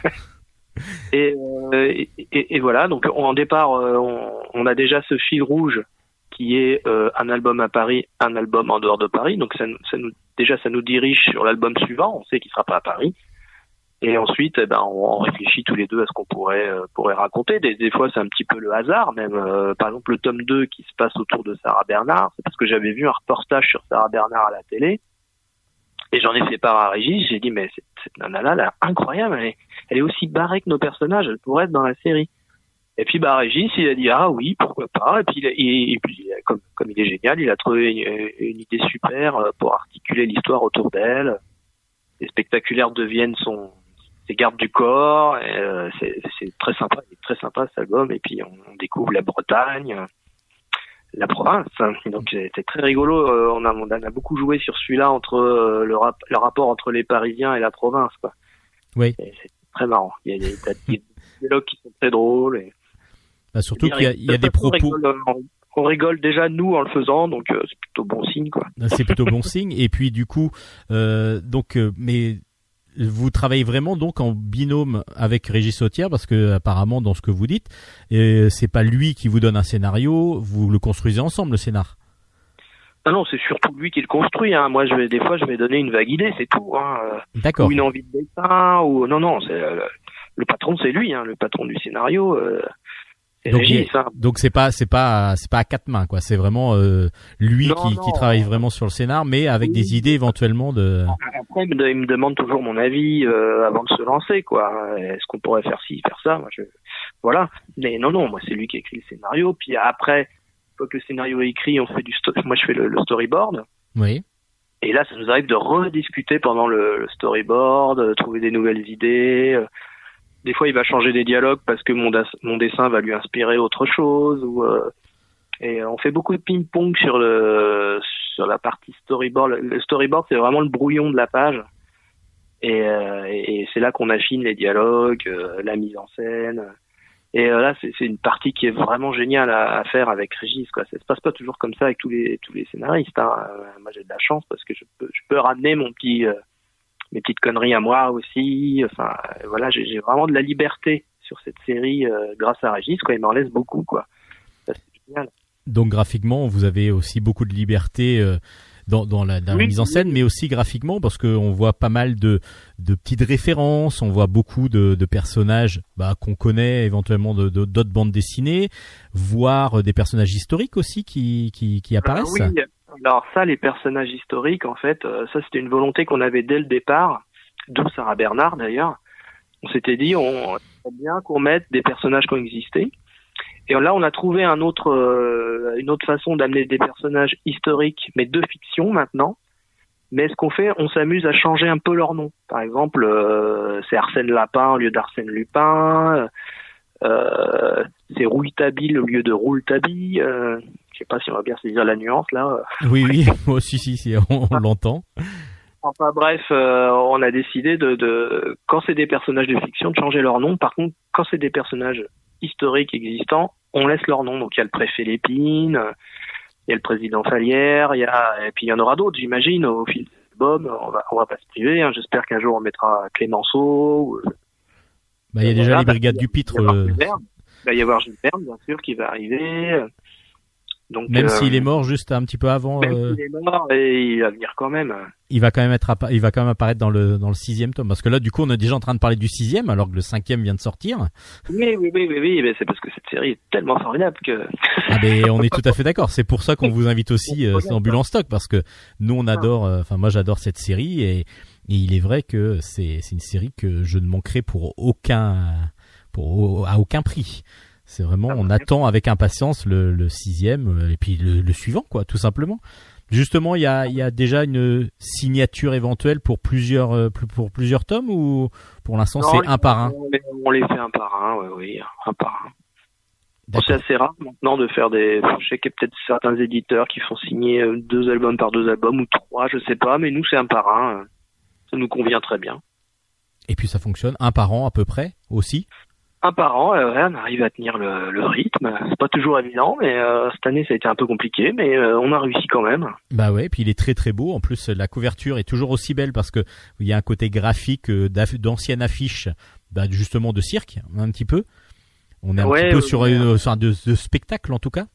[LAUGHS] et, euh, et, et- et voilà, donc en départ, on, on a déjà ce fil rouge qui est euh, un album à Paris, un album en dehors de Paris. Donc déjà, ça nous dirige sur l'album suivant. On sait qu'il sera pas à Paris. Et ensuite, eh ben, on, réfléchit tous les deux à ce qu'on pourrait euh, raconter. Des, fois, c'est un petit peu le hasard. Même, euh, par exemple, le tome 2 qui se passe autour de Sarah Bernard, c'est parce que j'avais vu un reportage sur Sarah Bernard à la télé. Et j'en ai fait part à Régis. J'ai dit, mais cette, cette nana-là, incroyable. Elle est, elle est aussi barrée que nos personnages. Elle pourrait être dans la série. Et puis, bah, Régis, il a dit, ah oui, pourquoi pas. Et puis, il et, puis comme, comme il est génial, il a trouvé une, une idée super euh, pour articuler l'histoire autour d'elle. Les spectaculaires deviennent son, ses gardes du corps. euh, c'est c'est très sympa, très sympa cet album. Et puis, on, on découvre la Bretagne, la province. Donc, c'était très rigolo. Euh, on, a, on a beaucoup joué sur celui-là entre euh, le, rap- le rapport entre les Parisiens et la province. Quoi. Oui. C'est très marrant. Il y a des, dialogues qui sont très drôles. Et, Bah, surtout dire, qu'il y a, il y a de des propos. On rigole, on- on rigole déjà nous en le faisant, donc euh, c'est plutôt bon signe quoi. C'est plutôt bon signe. Et puis du coup, euh, donc, euh, mais vous travaillez vraiment donc en binôme avec Régis Sautière parce que apparemment dans ce que vous dites, euh, c'est pas lui qui vous donne un scénario, vous le construisez ensemble le scénar. Ah non, c'est surtout lui qui le construit. Hein. Moi, je vais des fois, je vais donner une vague idée, c'est tout. Hein. euh, D'accord. Ou une envie de dessin, ou non, non, c'est euh, le patron, c'est lui, hein, le patron du scénario. Euh, Donc, Régis, hein. Donc c'est pas c'est pas c'est pas à quatre mains quoi. C'est vraiment euh, lui Non, qui, non. qui travaille vraiment sur le scénar, mais avec Oui. des idées éventuellement de. Après, il me, il me demande toujours mon avis euh, avant de se lancer, quoi. Est-ce qu'on pourrait faire ci, faire ça? Moi, je... Voilà. Mais non, non, moi, c'est lui qui écrit le scénario. Puis après, une fois que le scénario est écrit, on fait du sto- moi, je fais le, le storyboard. Oui. Et là, ça nous arrive de rediscuter pendant le, le storyboard, de trouver des nouvelles idées. Des fois, il va changer des dialogues parce que mon, dessin va lui inspirer autre chose. Ou, euh, et on fait beaucoup de ping-pong sur le sur la partie storyboard. Le- storyboard, c'est vraiment le brouillon de la page. Et, euh, et c'est là qu'on affine les dialogues, euh, la mise en scène. Et euh, là, c'est c'est une partie qui est vraiment géniale à, à faire avec Régis. Quoi. Ça se passe pas toujours comme ça avec tous les tous les scénaristes. Hein. Euh, Moi, j'ai de la chance parce que je peux je peux ramener mon petit euh, mes petites conneries à moi aussi. Enfin, voilà, j'ai vraiment de la liberté sur cette série euh, grâce à Régis. Quoi, il m'en laisse beaucoup. Quoi. Ça, c'est génial. Donc graphiquement, vous avez aussi beaucoup de liberté euh, dans, dans la, dans la mise en scène, mais aussi graphiquement parce qu'on voit pas mal de, de petites références, on voit beaucoup de, de personnages bah, qu'on connaît éventuellement de de- d'autres bandes dessinées, voire des personnages historiques aussi qui, qui, qui apparaissent. Euh, oui, alors ça, les personnages historiques, en fait, euh, ça c'était une volonté qu'on avait dès le départ, d'où Sarah Bernard d'ailleurs. On s'était dit, on bien qu'on mette des personnages qui ont existé. Et là, on a trouvé un autre, euh, une autre façon d'amener des personnages historiques, mais de fiction maintenant. Mais ce qu'on fait, on s'amuse à changer un peu leur nom. Par exemple, euh, c'est Arsène Lapin au lieu d'Arsène Lupin. Euh, c'est Rouletabille au lieu de Rouletabille. Euh, sais pas si on va bien saisir la nuance là. Oui, oui, [LAUGHS] moi aussi, si, si, on, on l'entend. Enfin bref, euh, on a décidé de, de quand c'est des personnages de fiction de changer leur nom. Par contre, quand c'est des personnages historiques existants, on laisse leur nom. Donc il y a le préfet Lépine, euh, il y a le président Falière, il y a et puis il y en aura d'autres, j'imagine, au fil de l'album. On va on va pas se priver. hein. J'espère qu'un jour on mettra Clémenceau. ou- Bah, il y a déjà Voilà, les brigades du pitre. euh. Il va y avoir Jules Verne, bien sûr, qui va arriver. Donc, Même euh, s'il est mort juste un petit peu avant, même euh, s'il est mort, et il va venir quand même. il va quand même être, il va quand même apparaître dans le dans le sixième tome. Parce que là, du coup, on est déjà en train de parler du sixième, alors que le cinquième vient de sortir. Oui, oui, oui, oui, oui, mais c'est parce que cette série est tellement formidable que. Ah ben, [LAUGHS] on est tout à fait d'accord. C'est pour ça qu'on vous invite aussi euh, Ambulance Stock parce que nous on adore. euh, Enfin moi j'adore cette série et, et il est vrai que c'est c'est une série que je ne manquerai pour aucun pour à aucun prix. C'est vraiment on attend avec impatience le, le sixième euh, et puis le, le suivant quoi tout simplement. Justement il y a il y a déjà une signature éventuelle pour plusieurs euh, pour plusieurs tomes ou pour l'instant c'est un par un? On les, fait un par un, oui, oui, un par un. C'est assez rare maintenant de faire des. Je sais qu'il y a peut-être certains éditeurs qui font signer euh, deux albums par deux albums ou trois, je sais pas, mais nous c'est un par un. Ça nous convient très bien. Et puis ça fonctionne un par an à peu près aussi? Un par an, euh, ouais, on arrive à tenir le, le rythme. C'est pas toujours évident, mais euh, cette année ça a été un peu compliqué, mais euh, on a réussi quand même. Bah ouais, puis il est très très beau. En plus, la couverture est toujours aussi belle parce que il y a un côté graphique d'anciennes affiches, bah, justement de cirque, un petit peu. On est un Ouais, petit peu sur un de, de spectacle en tout cas.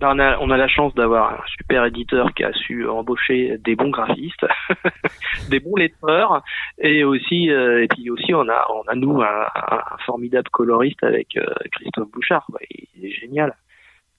On, a, on a la chance d'avoir un super éditeur qui a su embaucher des bons graphistes, [LAUGHS] des bons lettreurs, et aussi, euh, et puis aussi, on a, on a nous un, formidable coloriste avec euh, Christophe Bouchard. Il est génial.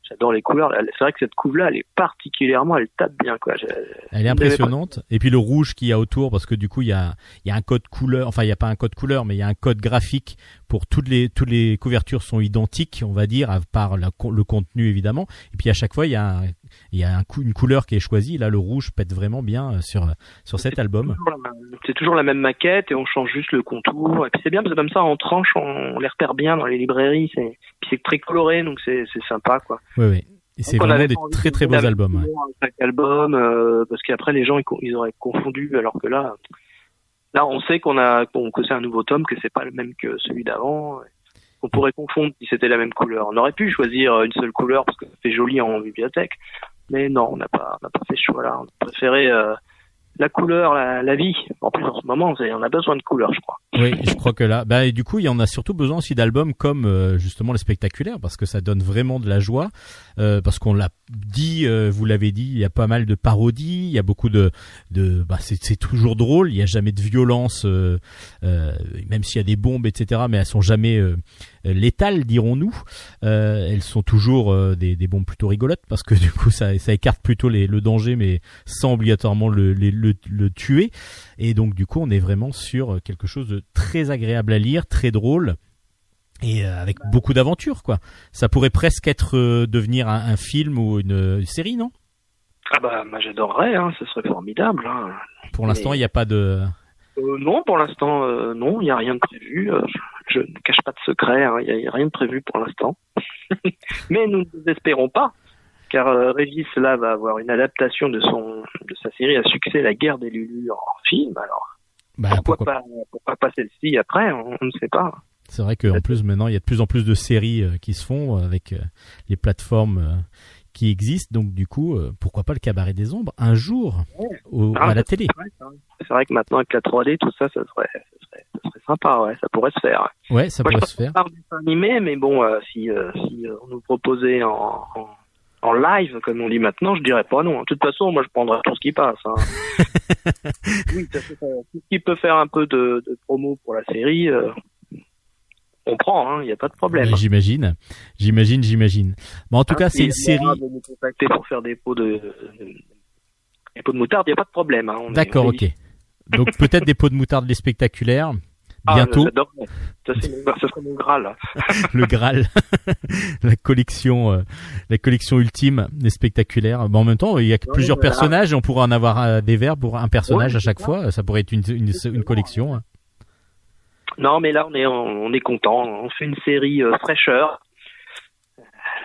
J'adore les couleurs. C'est vrai que cette couve-là, elle est particulièrement, elle tape bien, quoi. Je- Elle est impressionnante. Et puis le rouge qu'il y a autour, parce que du coup il y a il y a un code couleur. Enfin il y a pas un code couleur, mais il y a un code graphique pour toutes les toutes les couvertures sont identiques, on va dire, à part la le contenu évidemment. Et puis à chaque fois il y a un, il y a un une couleur qui est choisie. Là le rouge pète vraiment bien euh, sur sur cet album. C'est toujours la même maquette et on change juste le contour. Et puis c'est bien parce que comme ça, en tranche, on, on les repère bien dans les librairies. C'est, puis c'est très coloré, donc c'est, c'est sympa, quoi. Oui oui. Et c'est vraiment avait des très très beaux albums. ouais. Chaque album, euh, parce qu'après les gens ils, auraient confondu, alors que là, là on sait qu'on a qu'on- que c'est un nouveau tome, que c'est pas le même que celui d'avant. On pourrait confondre si c'était la même couleur. On aurait pu choisir une seule couleur parce que c'est joli en bibliothèque, mais non, on n'a pas on n'a pas fait ce choix-là. On a préféré euh, la couleur, la, vie. En plus en ce moment, on a besoin de couleur, je crois. Oui, je crois que là, bah et du coup, il y en a surtout besoin aussi d'albums comme euh, justement les spectaculaires parce que ça donne vraiment de la joie. euh, parce qu'on l'a dit, euh, vous l'avez dit, il y a pas mal de parodies, il y a beaucoup de, de, bah c'est toujours drôle. Il y a jamais de violence, même s'il y a des bombes, etc. Mais elles sont jamais létales, dirons-nous. Euh, elles sont toujours euh, des, des bombes plutôt rigolotes parce que [LAUGHS] du coup, ça, ça écarte plutôt les, le danger, mais sans obligatoirement le, les- le, le tuer. Et donc du coup, on est vraiment sur quelque chose de très agréable à lire, très drôle et euh, avec beaucoup d'aventure quoi. Ça pourrait presque être euh, devenir un, un film ou une, une série, non? Ah bah, moi j'adorerais, hein, ce serait formidable. Hein. Pour l'instant, il n'y a pas de Euh, non, pour l'instant, euh, non, il n'y a rien de prévu. Je, ne cache pas de secret, hein, il n'y a, rien de prévu pour l'instant. [LAUGHS] Mais nous ne désespérons pas, car euh, Régis là va avoir une adaptation de son de sa série à succès La guerre des Lulus en film. Alors bah, pourquoi, pourquoi pas pourquoi pas celle-ci après On on ne sait pas. C'est vrai qu'en plus maintenant, il y a de plus en plus de séries euh, qui se font euh, avec euh, les plateformes qui existent. Donc du coup, euh, pourquoi pas le cabaret des ombres un jour au- Ah, à la télé. C'est vrai que maintenant avec la 3D, tout ça, ça serait, ça serait, ça serait sympa, ouais, ça pourrait se faire. Ouais, ça Moi, pourrait je se faire. en dessin animé, mais bon, euh, si, euh, si euh, on nous proposait en, en, en live, comme on dit maintenant, je dirais pas non. De toute façon, moi, je prendrais tout ce qui passe. Hein. [LAUGHS] oui, tout ce qui peut faire un peu de, de promo pour la série, euh, on prend, il n'y a pas de problème. Ouais, J'imagine, j'imagine, j'imagine. Mais en tout Hein, cas, c'est une série. de nous contacter pour faire des pots de, des pots de moutarde, il n'y a pas de problème. Hein. D'accord, ok. Donc peut-être des pots de moutarde des spectaculaires. Ah, Bientôt, j'adorerais. Ça, ça serait mon Graal. [LAUGHS] le Graal, [LAUGHS] la collection, euh, la collection ultime des spectaculaires. Mais en même temps, il y a que plusieurs personnages et on pourra en avoir euh, des verres pour un personnage Ouais, à chaque ça. fois. Ça pourrait être une, une, une collection. Non, mais là, on est, on est content. On fait une série euh, fraîcheur.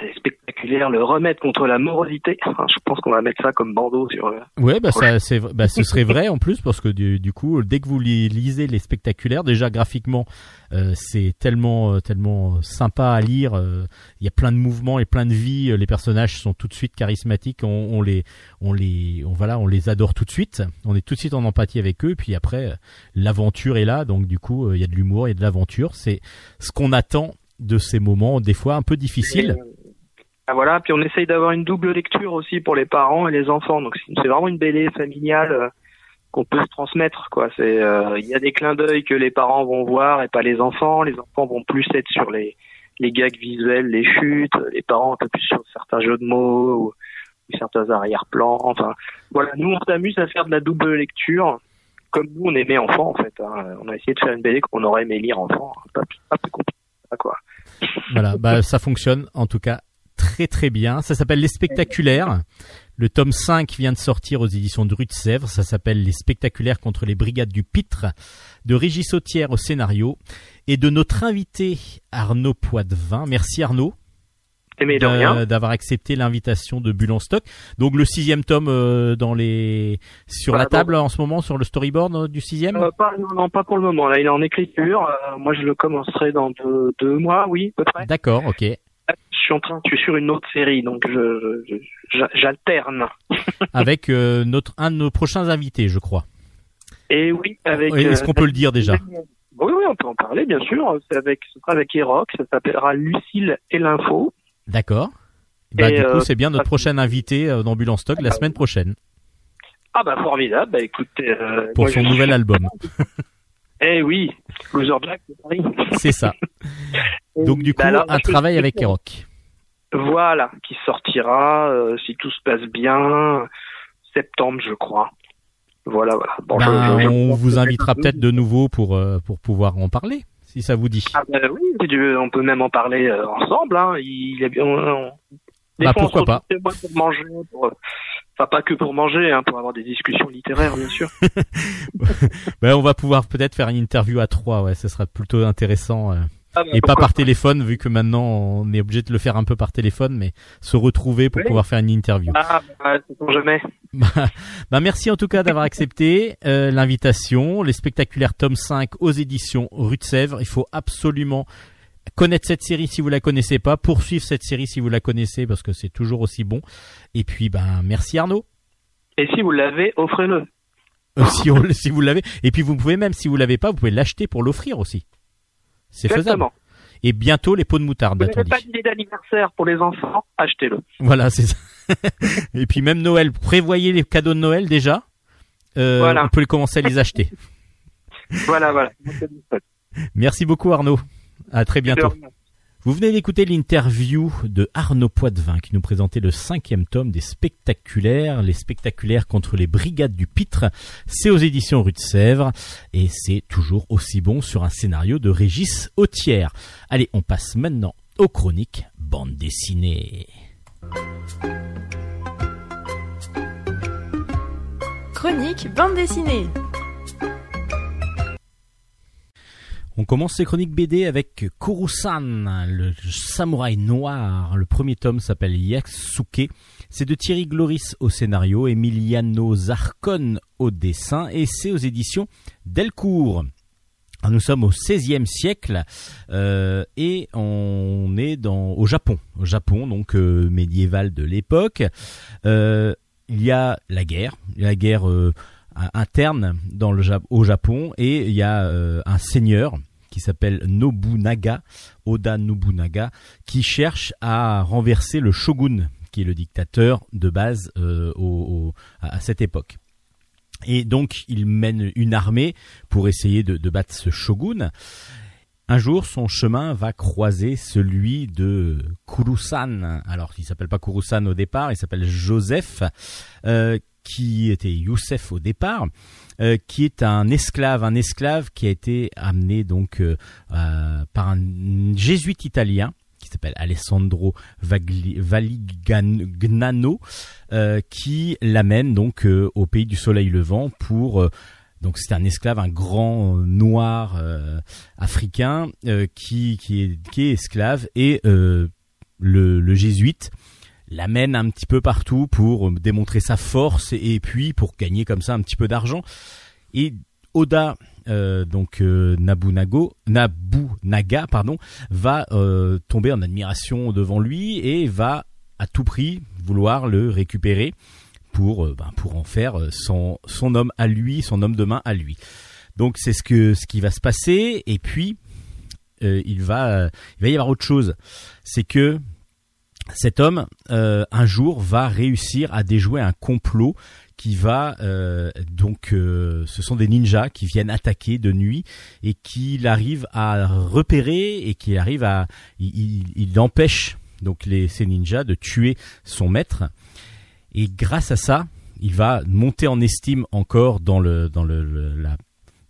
Euh, spectaculaire, le remède contre la morosité. [LAUGHS] Enfin, je pense qu'on va mettre ça comme bandeau sur. euh, Ouais, bah, ça, c'est, bah, ce serait vrai en plus parce que du, du coup, dès que vous li- lisez les spectaculaires, déjà graphiquement, euh, c'est tellement, euh, tellement sympa à lire. euh, Il y a plein de mouvements et plein de vie. euh, Les personnages sont tout de suite charismatiques. On, on les, on les, on voilà, on les adore tout de suite. On est tout de suite en empathie avec eux. Et puis après, euh, l'aventure est là. Donc du coup, euh, il y a de l'humour, il y a de l'aventure. C'est ce qu'on attend de ces moments, des fois un peu difficiles. Ah, voilà, puis on essaye d'avoir une double lecture aussi pour les parents et les enfants. Donc c'est vraiment une BD familiale euh, qu'on peut se transmettre. quoi. C'est euh, il y a des clins d'œil que les parents vont voir et pas les enfants. Les enfants vont plus être sur les les gags visuels, les chutes. Les parents un peu plus sur certains jeux de mots ou, certains arrière-plans. Enfin voilà, nous on s'amuse à faire de la double lecture. Comme nous, on aimait enfant, en fait. hein. On a essayé de faire une BD qu'on aurait aimé lire enfant. Pas, pas plus compliqué quoi. Voilà, bah ça fonctionne en tout cas très très bien. Ça s'appelle Les Spectaculaires. Le tome 5 vient de sortir aux éditions de Rue de Sèvres. Ça s'appelle Les Spectaculaires contre les brigades du Pitre de Régis Sautière au scénario et de notre invité Arnaud Poitvin. Merci Arnaud d'a- rien. d'avoir accepté l'invitation de Bulle en stock. Donc le sixième tome euh, dans les sur Voilà, la table en ce moment sur le storyboard euh, du sixième? Euh, pas, non, non, pas pour le moment. Là, il est en écriture. Euh, moi, je le commencerai dans deux, deux mois, oui, à peu près. D'accord, ok. Je suis en train, je suis sur une autre série, donc je, j'alterne. [LAUGHS] Avec euh, notre un de nos prochains invités, je crois. Et oui, avec. Oui, Est-ce euh, qu'on peut le dire déjà? Oui, oui, on peut en parler, bien sûr. C'est avec, ce sera avec Eroc. Ça s'appellera Lucille et l'info. D'accord. Bah, Et, du coup, euh, c'est bien notre prochain invité en stock la semaine prochaine Ah bah formidable. Bah écoutez. euh, pour moi, son nouvel album. Eh oui, Loser Jack de Paris. C'est ça. [LAUGHS] Donc du coup, Bah alors, un travail avec Eroc. Voilà, qui sortira euh, si tout se passe bien septembre, je crois. Voilà, voilà. Bon, Ben, je- je- on vous invitera peut-être de nouveau pour euh, pour pouvoir en parler, si ça vous dit. Ah bah oui, on peut même en parler euh, ensemble. Hein. Il est bien. on- on- Des Bah, fois, on se pourquoi pas. pour manger, pour, enfin pas que pour manger, hein, pour avoir des discussions littéraires, bien sûr. [LAUGHS] Ben, on va pouvoir peut-être faire une interview à trois, ouais, ce sera plutôt intéressant. euh, Ah bah, et pas par téléphone, vu que maintenant on est obligé de le faire un peu par téléphone, mais se retrouver pour Oui. pouvoir faire une interview. Ah, [LAUGHS] bah, c'est jamais. Bah, merci en tout cas d'avoir accepté euh, l'invitation. Les spectaculaires tome 5 aux éditions Rue de Sèvres. Il faut absolument connaître cette série si vous la connaissez pas, poursuivre cette série si vous la connaissez parce que c'est toujours aussi bon. Et puis ben merci Arnaud. Et si vous l'avez, offrez-le. Euh, [LAUGHS] si, on- si vous l'avez. Et puis vous pouvez même si vous l'avez pas, vous pouvez l'acheter pour l'offrir aussi. C'est faisable. Et bientôt les pots de moutarde, Vous n'avez pas d'idée d'anniversaire pour les enfants, achetez-le. Voilà, c'est ça. [LAUGHS] Et puis même Noël, prévoyez les cadeaux de Noël déjà. Euh, Voilà. On peut commencer à les acheter. [LAUGHS] Voilà, voilà. Merci beaucoup Arnaud. À très bientôt. Vous venez d'écouter l'interview de Arnaud Poitvin qui nous présentait le cinquième tome des spectaculaires, les spectaculaires contre les brigades du Pitre. C'est aux éditions Rue de Sèvres et c'est toujours aussi bon sur un scénario de Régis Autière. Allez, on passe maintenant aux chroniques bande dessinée. Chronique bande dessinée. On commence ces chroniques BD avec Kurusan, le samouraï noir. Le premier tome s'appelle Yasuke. C'est de Thierry Gloris au scénario, Emiliano Zarcon au dessin et c'est aux éditions Delcourt. Nous sommes au XVIe siècle euh, et on est au Japon, au Japon donc euh, médiéval de l'époque. Euh, il y a la guerre, la guerre interne au Japon et il y a euh, un seigneur qui s'appelle Nobunaga, Oda Nobunaga, qui cherche à renverser le shogun, qui est le dictateur de base euh, à cette époque. Et donc il mène une armée pour essayer de, de battre ce shogun. Un jour, son chemin va croiser celui de Kurusan. Alors, il s'appelle pas Kurusan au départ, il s'appelle Joseph, euh, qui était Youssef au départ, euh, qui est un esclave, un esclave qui a été amené donc euh, par un jésuite italien qui s'appelle Alessandro Valignano, euh, qui l'amène donc au pays du soleil levant pour donc c'est un esclave, un grand noir africain qui, qui, est, esclave et le jésuite l'amène un petit peu partout pour euh, démontrer sa force et, puis pour gagner comme ça un petit peu d'argent. Et Oda, euh, donc euh, Nabunaga, pardon, va euh, tomber en admiration devant lui et va à tout prix vouloir le récupérer pour ben, pour en faire son son homme à lui, son homme de main à lui. Donc c'est ce que ce qui va se passer et puis il va il va y avoir autre chose, c'est que cet homme euh, un jour va réussir à déjouer un complot qui va euh, donc euh, ce sont des ninjas qui viennent attaquer de nuit et qu'il arrive à repérer et qui arrive à il, il- empêche donc les ces ninjas de tuer son maître. Et grâce à ça il va monter en estime encore dans le dans le- la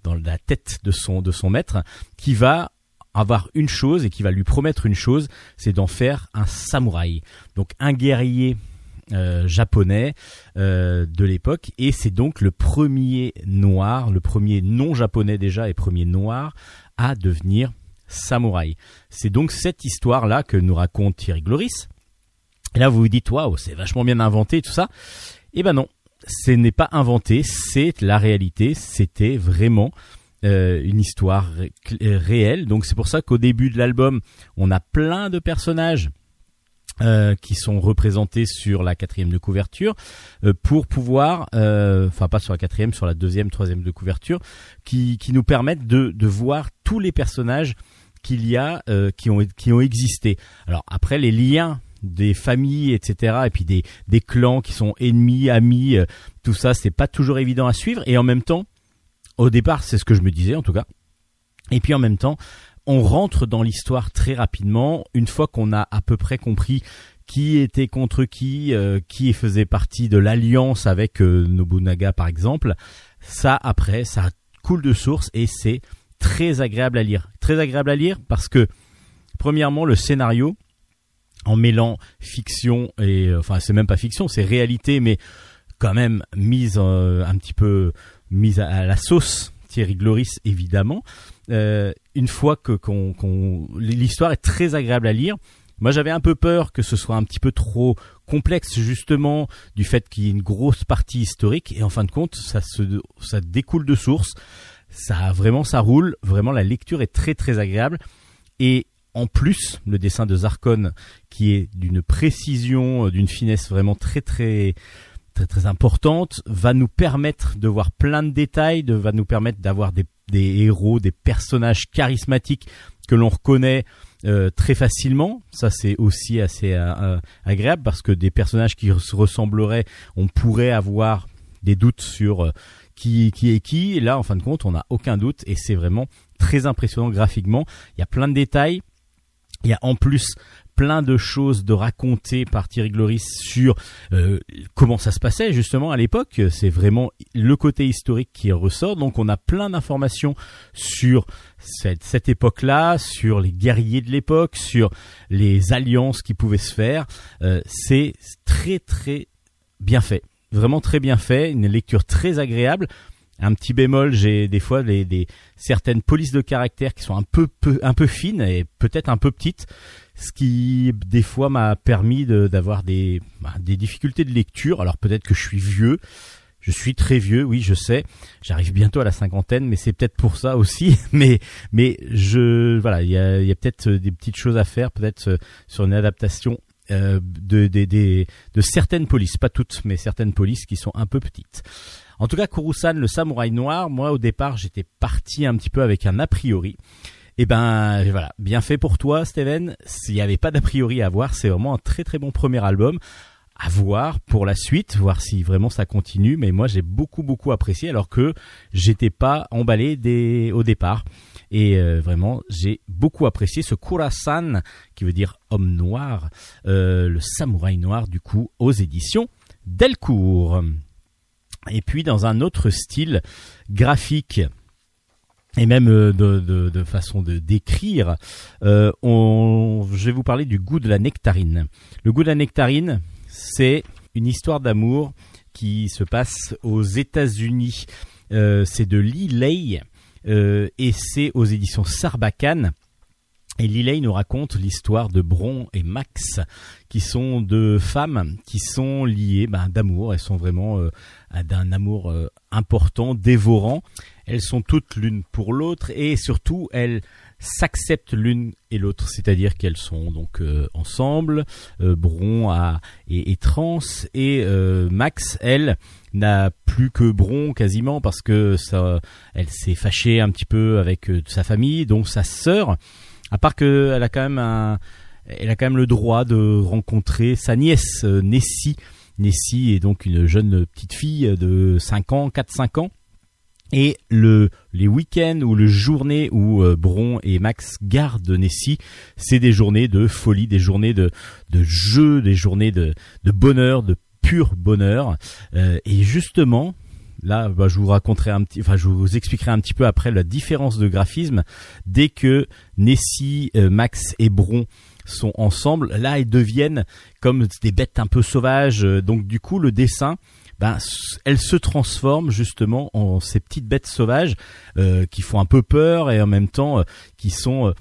dans la tête de son de son maître qui va avoir une chose et qui va lui promettre une chose c'est d'en faire un samouraï donc un guerrier euh, japonais euh, de l'époque et c'est donc le premier noir, le premier non japonais déjà et premier noir à devenir samouraï. C'est donc cette histoire là que nous raconte Thierry Gloris. Et là vous vous dites waouh, c'est vachement bien inventé tout ça. Eh ben non, ce n'est pas inventé, c'est la réalité, c'était vraiment euh, une histoire cl- réelle. Donc c'est pour ça qu'au début de l'album, on a plein de personnages euh, qui sont représentés sur la quatrième de couverture euh, pour pouvoir, euh, enfin pas sur la quatrième, sur la deuxième, troisième de couverture, qui, qui nous permettent de, de voir tous les personnages qu'il y a euh, qui ont qui ont existé. Alors après les liens des familles, etc. Et puis des des clans qui sont ennemis, amis, euh, tout ça, c'est pas toujours évident à suivre. Et en même temps, au départ, c'est ce que je me disais en tout cas. Et puis en même temps, on rentre dans l'histoire très rapidement une fois qu'on a à peu près compris qui était contre qui, euh, qui faisait partie de l'alliance avec euh, Nobunaga par exemple. Ça après, ça coule de source et c'est très agréable à lire. Très agréable à lire parce que premièrement le scénario en mêlant fiction et euh, enfin c'est même pas fiction, c'est réalité mais quand même mise un petit peu mise à, la sauce Thierry Gloris évidemment. Euh, une fois que l'histoire est très agréable à lire. Moi, j'avais un peu peur que ce soit un petit peu trop complexe, justement, du fait qu'il y ait une grosse partie historique. Et en fin de compte, ça ça découle de source. Ça vraiment, ça roule. Vraiment, la lecture est très très agréable. Et en plus, le dessin de Zarkon, qui est d'une précision, euh, d'une finesse vraiment très très très très importante, va nous permettre de voir plein de détails, de, va nous permettre d'avoir des, des héros, des personnages charismatiques que l'on reconnaît euh, très facilement. Ça, c'est aussi assez euh, euh, agréable parce que des personnages qui se ressembleraient, on pourrait avoir des doutes sur qui, qui est qui. Là, en fin de compte, on n'a aucun doute et c'est vraiment très impressionnant graphiquement. Il y a plein de détails. Il y a en plus plein de choses de raconter par Thierry Gloris sur euh, comment ça se passait justement à l'époque. C'est vraiment le côté historique qui ressort. Donc on a plein d'informations sur cette, cette époque-là, sur les guerriers de l'époque, sur les alliances qui pouvaient se faire. Euh, c'est très très bien fait. Vraiment très bien fait. Une lecture très agréable. Un petit bémol, j'ai des fois des certaines polices de caractère qui sont un peu un peu fines et peut-être un peu petites, ce qui des fois m'a permis d'avoir des bah, des difficultés de lecture. Alors peut-être que je suis vieux, je suis très vieux, oui, je sais. J'arrive bientôt à la cinquantaine, mais c'est peut-être pour ça aussi. [LAUGHS] Mais mais je voilà, il y a, y a peut-être des petites choses à faire, peut-être euh, sur une adaptation euh, de, de certaines polices, pas toutes, mais certaines polices qui sont un peu petites. En tout cas, Kurusan, le samouraï noir, moi au départ j'étais parti un petit peu avec un a priori. Et ben voilà, bien fait pour toi Steven. S'il n'y avait pas d'a priori à voir, c'est vraiment un très très bon premier album à voir pour la suite, voir si vraiment ça continue. Mais moi j'ai beaucoup beaucoup apprécié alors que j'étais pas emballé au départ. Et euh, vraiment j'ai beaucoup apprécié ce Kurasan qui veut dire homme noir, euh, le samouraï noir du coup aux éditions Delcourt. Et puis dans un autre style graphique et même euh, de, de, de façon de d'écrire, euh, on, je vais vous parler du goût de la nectarine. Le goût de la nectarine, c'est une histoire d'amour qui se passe aux États-Unis. Euh, c'est de Lee euh, et c'est aux éditions Sarbacane. Et Liley nous raconte l'histoire de Bron et Max, qui sont deux femmes qui sont liées ben, d'amour. Elles sont vraiment euh, d'un amour euh, important, dévorant. Elles sont toutes l'une pour l'autre et surtout elles s'acceptent l'une et l'autre, c'est-à-dire qu'elles sont donc euh, ensemble. Euh, Bron est trans et euh, Max, elle, n'a plus que Bron quasiment parce que ça, elle s'est fâchée un petit peu avec sa famille, dont sa sœur. À part qu'elle a quand même un, elle a quand même le droit de rencontrer sa nièce Nessie. Nessie est donc une jeune petite fille de 5 ans, 4-5 ans. Et le, les week-ends ou les journées où euh, Bron et Max gardent Nessie, c'est des journées de folie, des journées de, de jeu, des journées de, de bonheur, de pur bonheur. Euh, et justement, là, bah, je vous raconterai un petit, enfin, je vous expliquerai un petit peu après la différence de graphisme. Dès que Nessie, euh, Max et Bron sont ensemble, là, ils deviennent comme des bêtes un peu sauvages. Donc, du coup, le dessin, ben, elles se transforment justement en ces petites bêtes sauvages euh, qui font un peu peur et en même temps euh, qui sont euh,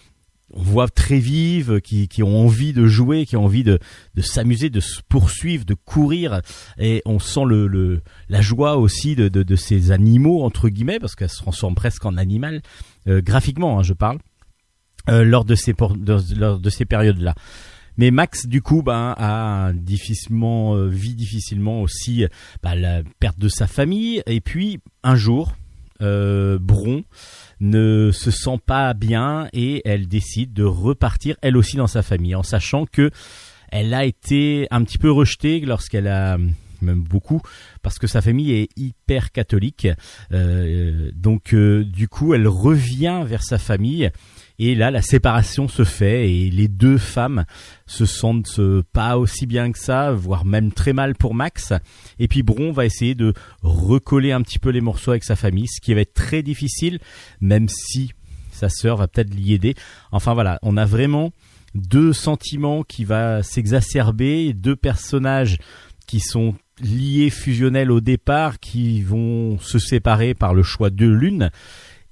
on voit très vives, qui, qui ont envie de jouer, qui ont envie de, de s'amuser, de se poursuivre, de courir, et on sent le, le la joie aussi de, de, de ces animaux entre guillemets parce qu'elles se transforment presque en animal euh, graphiquement, hein, je parle, euh, lors de ces lors de ces périodes là. Mais Max, du coup, ben, a difficilement, euh, vit difficilement aussi bah, la perte de sa famille. Et puis, un jour, euh, Bron ne se sent pas bien et elle décide de repartir elle aussi dans sa famille, en sachant que elle a été un petit peu rejetée lorsqu'elle a même beaucoup parce que sa famille est hyper catholique Euh, donc du coup elle revient vers sa famille et là la séparation se fait et les deux femmes se sentent pas aussi bien que ça voire même très mal pour Max. Et puis Bron va essayer de recoller un petit peu les morceaux avec sa famille ce qui va être très difficile même si sa sœur va peut-être l'y aider. Enfin voilà on a vraiment deux sentiments qui va s'exacerber deux personnages qui sont liés fusionnels au départ qui vont se séparer par le choix de l'une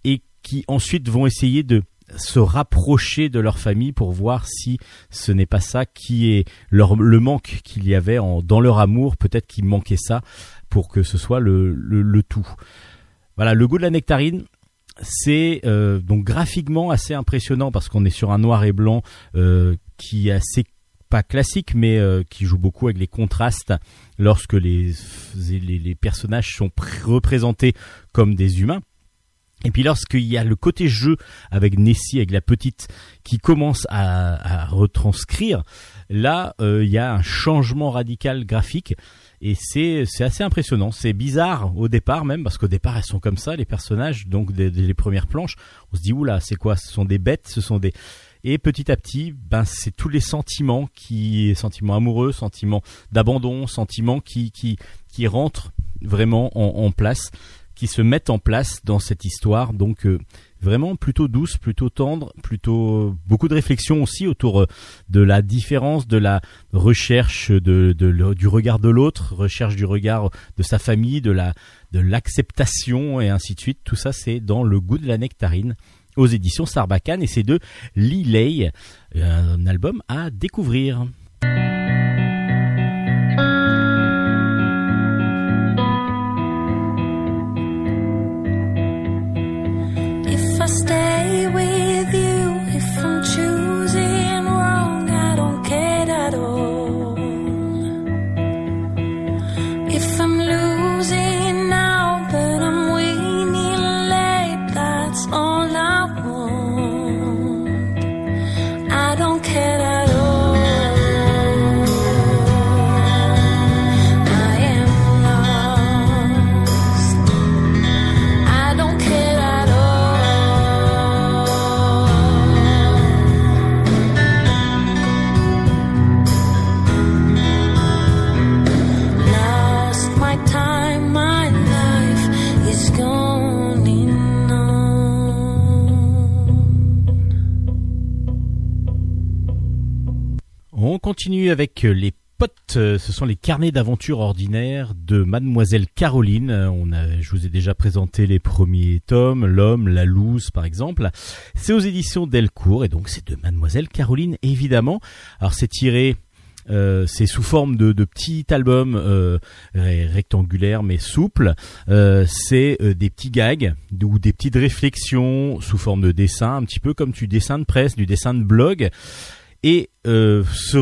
et qui ensuite vont essayer de se rapprocher de leur famille pour voir si ce n'est pas ça qui est le manque qu'il y avait dans leur amour peut-être qu'il manquait ça pour que ce soit le, tout voilà le goût de la nectarine c'est euh, donc graphiquement assez impressionnant parce qu'on est sur un noir et blanc euh, qui est assez pas classique mais euh, qui joue beaucoup avec les contrastes lorsque les, personnages sont pr- représentés comme des humains. Et puis lorsqu'il y a le côté jeu avec Nessie, avec la petite, qui commence à, à retranscrire, là euh, il y a un changement radical graphique. Et c'est c'est assez impressionnant. C'est bizarre au départ même parce qu'au départ elles sont comme ça les personnages, donc dès, dès les premières planches, on se dit oula c'est quoi? Ce sont des bêtes, ce sont des et petit à petit, ben c'est tous les sentiments qui, sentiments amoureux, sentiments d'abandon, sentiments qui qui qui rentrent vraiment en, en place, qui se mettent en place dans cette histoire. Donc euh, vraiment plutôt douce, plutôt tendre, plutôt euh, beaucoup de réflexion aussi autour euh, de la différence, de la recherche du regard de l'autre, recherche du regard de sa famille, de la de l'acceptation et ainsi de suite. Tout ça c'est dans le goût de la nectarine aux éditions Sarbacane et c'est de Lee Lay, un album à découvrir. On continue avec les potes, euh, ce sont les carnets d'aventure ordinaires de Mademoiselle Caroline. Euh, je vous ai déjà présenté les premiers tomes, L'homme, la loose par exemple. C'est aux éditions Delcourt et donc c'est de Mademoiselle Caroline évidemment. Alors c'est tiré euh, c'est sous forme de, de petit album euh, ré- rectangulaire mais souple. Euh, c'est euh, des petits gags ou des petites réflexions sous forme de dessin, un petit peu comme du dessin de presse, du dessin de blog. Et, euh, se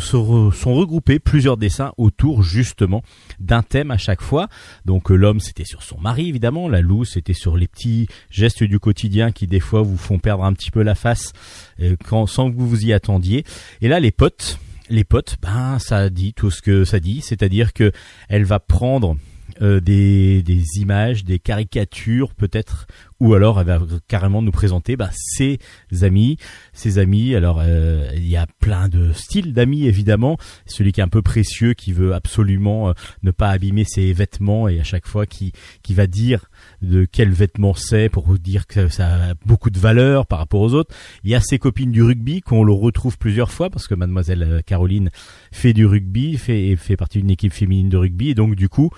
se sont regroupés plusieurs dessins autour justement d'un thème à chaque fois. Donc euh, l'homme c'était sur son mari évidemment, la loup c'était sur les petits gestes du quotidien qui des fois vous font perdre un petit peu la face euh, quand, sans que vous vous y attendiez. Et là les potes, les potes, ben ça dit tout ce que ça dit, c'est-à-dire que elle va prendre euh, des, des images, des caricatures peut-être, ou alors elle va carrément nous présenter bah, ses amis, ses amis. Alors euh, il y a plein de styles d'amis évidemment. Celui qui est un peu précieux, qui veut absolument euh, ne pas abîmer ses vêtements et à chaque fois qui qui va dire de quel vêtement c'est pour dire que ça a beaucoup de valeur par rapport aux autres. Il y a ses copines du rugby qu'on le retrouve plusieurs fois parce que mademoiselle euh, Caroline fait du rugby, fait fait partie d'une équipe féminine de rugby et donc du coup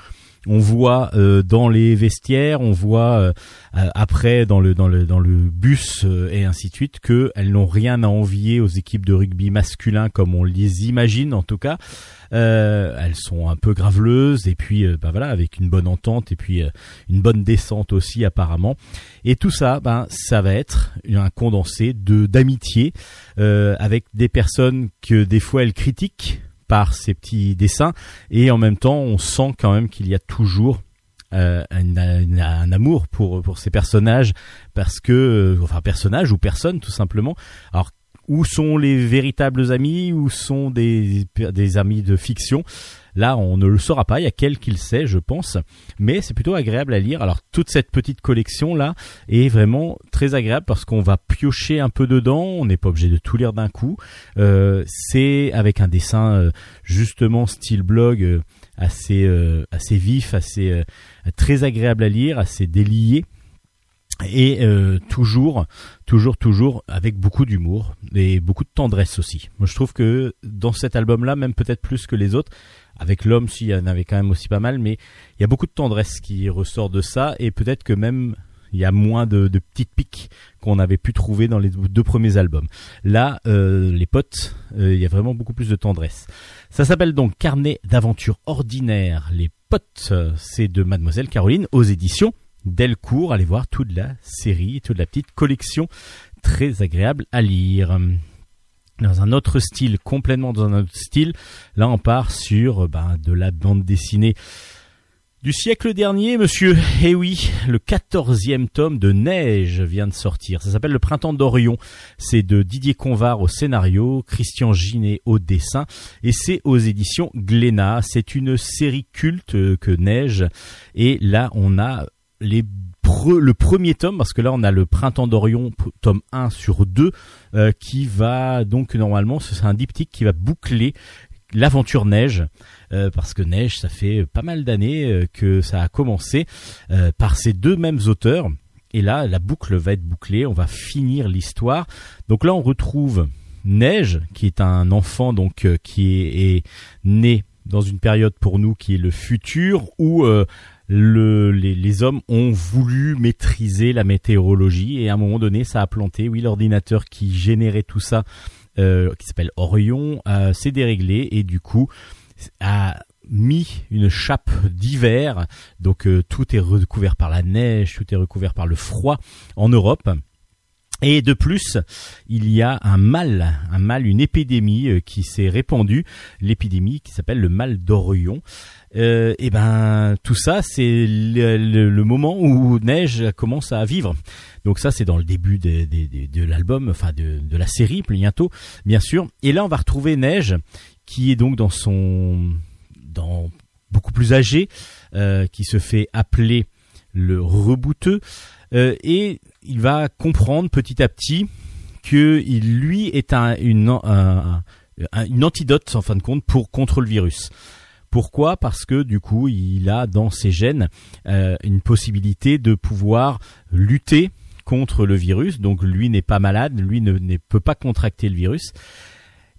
on voit euh, dans les vestiaires, on voit euh, euh, après dans le dans le dans le bus et ainsi de suite que elles n'ont rien à envier aux équipes de rugby masculin comme on les imagine en tout cas. Elles sont un peu graveleuses et puis bah voilà avec une bonne entente et puis une bonne descente aussi apparemment. Et tout ça, ben ça va être un condensé de d'amitié avec des personnes que des fois elles critiquent par ces petits dessins. Et en même temps on sent quand même qu'il y a toujours euh, un, amour pour pour ces personnages. Parce que euh, enfin personnages ou personnes tout simplement. Alors où sont les véritables amis? Où sont des des amis de fiction? Là on ne le saura pas il y a quel qu'il sait je pense. Mais c'est plutôt agréable à lire. Alors toute cette petite collection là est vraiment très agréable parce qu'on va piocher un peu dedans. On n'est pas obligé de tout lire d'un coup. Euh, c'est avec un dessin euh, justement style blog euh, assez vif, assez très agréable à lire, assez délié. Et toujours toujours toujours avec beaucoup d'humour et beaucoup de tendresse aussi. Moi je trouve que dans cet album là même peut-être plus que les autres avec l'homme s'il y en avait quand même aussi pas mal mais il y a beaucoup de tendresse qui ressort de ça et peut-être que même il y a moins de, petites piques qu'on avait pu trouver dans les deux premiers albums. Là, euh, les potes, euh, il y a vraiment beaucoup plus de tendresse. Ça s'appelle donc Carnet d'aventures ordinaires. Les potes, c'est de Mademoiselle Caroline aux éditions Delcourt. Allez voir toute la série, toute la petite collection très agréable à lire. Dans un autre style, complètement dans un autre style, là on part sur euh, ben, de la bande dessinée du siècle dernier, monsieur. Eh oui, le quatorzième tome de Neige vient de sortir. Ça s'appelle Le Printemps d'Orion. C'est de Didier Convar au scénario, Christian Ginet au dessin, et c'est aux éditions Glénat. C'est une série culte euh, que Neige. Et là, on a les le premier tome, parce que là on a le Printemps d'Orion, tome 1 sur 2, euh, qui va donc normalement, c'est un diptyque qui va boucler l'aventure Neige. Euh, parce que Neige, ça fait pas mal d'années euh, que ça a commencé euh, par ces deux mêmes auteurs. Et là, la boucle va être bouclée, on va finir l'histoire. Donc là, on retrouve Neige, qui est un enfant donc qui est, né dans une période pour nous qui est le futur, où le, les, les hommes ont voulu maîtriser la météorologie et à un moment donné, ça a planté. Oui, l'ordinateur qui générait tout ça, euh, qui s'appelle Orion, euh, s'est déréglé et du coup a mis une chape d'hiver, donc euh, tout est recouvert par la neige, tout est recouvert par le froid en Europe. Et de plus, il y a un mal, un mal, une épidémie euh, qui s'est répandue, l'épidémie qui s'appelle le mal d'Orion. Euh, et ben tout ça, c'est le, moment où Neige commence à vivre. Donc ça, c'est dans le début de, l'album, enfin de, la série, bientôt, bien sûr. Et là, on va retrouver Neige, qui est donc dans son, dans beaucoup plus âgé, euh, qui se fait appeler le rebouteux, euh, et il va comprendre petit à petit que il, lui est un, une, un- un- une antidote en fin de compte pour contre le virus. Pourquoi Parce que du coup, il a dans ses gènes euh, une possibilité de pouvoir lutter contre le virus. Donc lui n'est pas malade, lui ne, peut pas contracter le virus.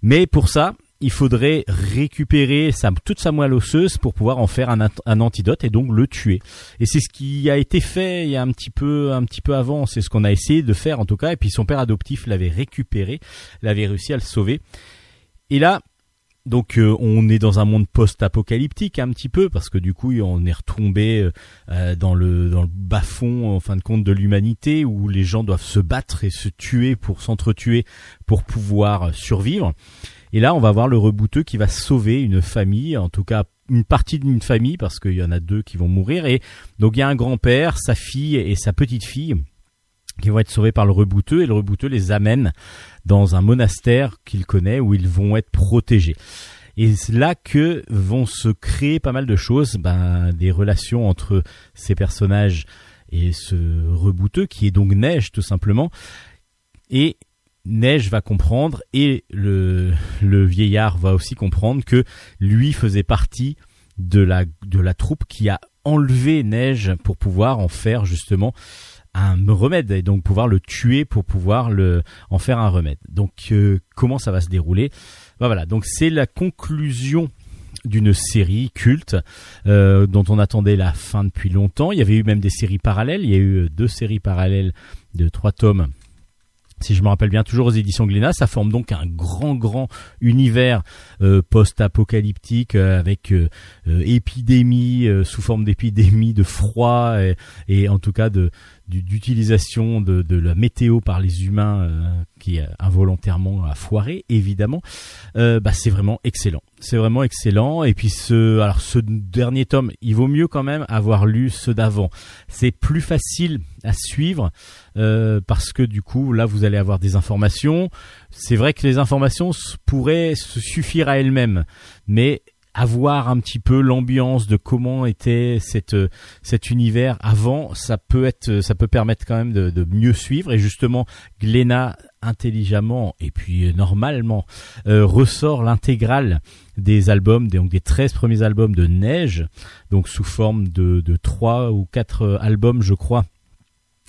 Mais pour ça, il faudrait récupérer sa, toute sa moelle osseuse pour pouvoir en faire un, un antidote et donc le tuer. Et c'est ce qui a été fait il y a un petit peu, un petit peu avant. C'est ce qu'on a essayé de faire en tout cas. Et puis son père adoptif l'avait récupéré, l'avait réussi à le sauver. Et là, Donc euh, on est dans un monde post-apocalyptique un petit peu parce que du coup on est retombé euh, dans le dans le bas fond en fin de compte de l'humanité où les gens doivent se battre et se tuer pour s'entretuer pour pouvoir survivre. Et là on va voir le rebouteux qui va sauver une famille, en tout cas une partie d'une famille parce qu'il y en a deux qui vont mourir et donc il y a un grand-père, sa fille et sa petite fille qui vont être sauvés par le rebouteux et le rebouteux les amène dans un monastère qu'il connaît où ils vont être protégés. Et c'est là que vont se créer pas mal de choses, ben, des relations entre ces personnages et ce rebouteux qui est donc Neige tout simplement. Et Neige va comprendre et le, vieillard va aussi comprendre que lui faisait partie de la troupe qui a enlevé Neige pour pouvoir en faire justement un remède et donc pouvoir le tuer pour pouvoir le en faire un remède. Donc euh, comment ça va se dérouler? Ben Voilà, donc c'est la conclusion d'une série culte euh, dont on attendait la fin depuis longtemps. Il y avait eu même des séries parallèles. Il y a eu deux séries parallèles de trois tomes si je me rappelle bien, toujours aux éditions Glénat. Ça forme donc un grand, grand univers euh, post-apocalyptique euh, avec euh, épidémie, sous forme d'épidémie, de froid et, en tout cas d'utilisation de, la météo par les humains qui involontairement a foiré, évidemment. bah, c'est vraiment excellent. C'est vraiment excellent. Et puis ce, alors ce dernier tome, il vaut mieux quand même avoir lu ceux d'avant. C'est plus facile à suivre euh, parce que du coup là vous allez avoir des informations. C'est vrai que les informations pourraient se suffire à elles-mêmes, mais avoir un petit peu l'ambiance de comment était cette cet univers avant, ça peut être ça peut permettre quand même de, de mieux suivre et justement Glénat intelligemment et puis normalement euh, ressort l'intégrale des albums donc des 13 premiers albums de Neige donc sous forme de de 3 ou 4 albums je crois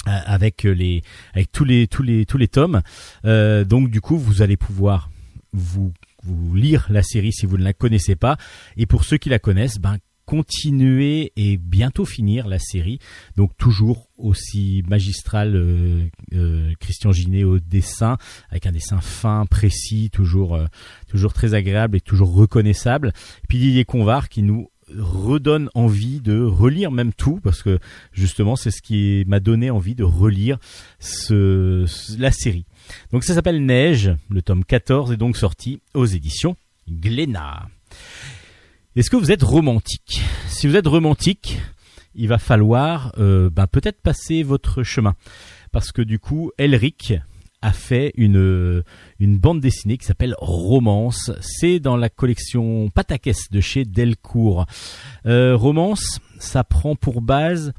euh, avec les avec tous les tous les tous les tomes. Euh, donc du coup, vous allez pouvoir vous vous lire la série si vous ne la connaissez pas. Et pour ceux qui la connaissent, ben continuer et bientôt finir la série. Donc toujours aussi magistral euh, euh Christian Ginet au dessin, avec un dessin fin, précis, toujours toujours très agréable et toujours reconnaissable. Et puis Didier Convar qui nous redonne envie de relire même tout parce que justement c'est ce qui m'a donné envie de relire ce, la série. Donc ça s'appelle Neige, le tome 14 est donc sorti aux éditions Glénat. Est-ce que vous êtes romantique? Si vous êtes romantique, il va falloir euh, ben, peut-être passer votre chemin parce que du coup Elric a fait une, bande dessinée qui s'appelle Romance. C'est dans la collection Patakès de chez Delcourt. Euh, Romance, ça prend pour base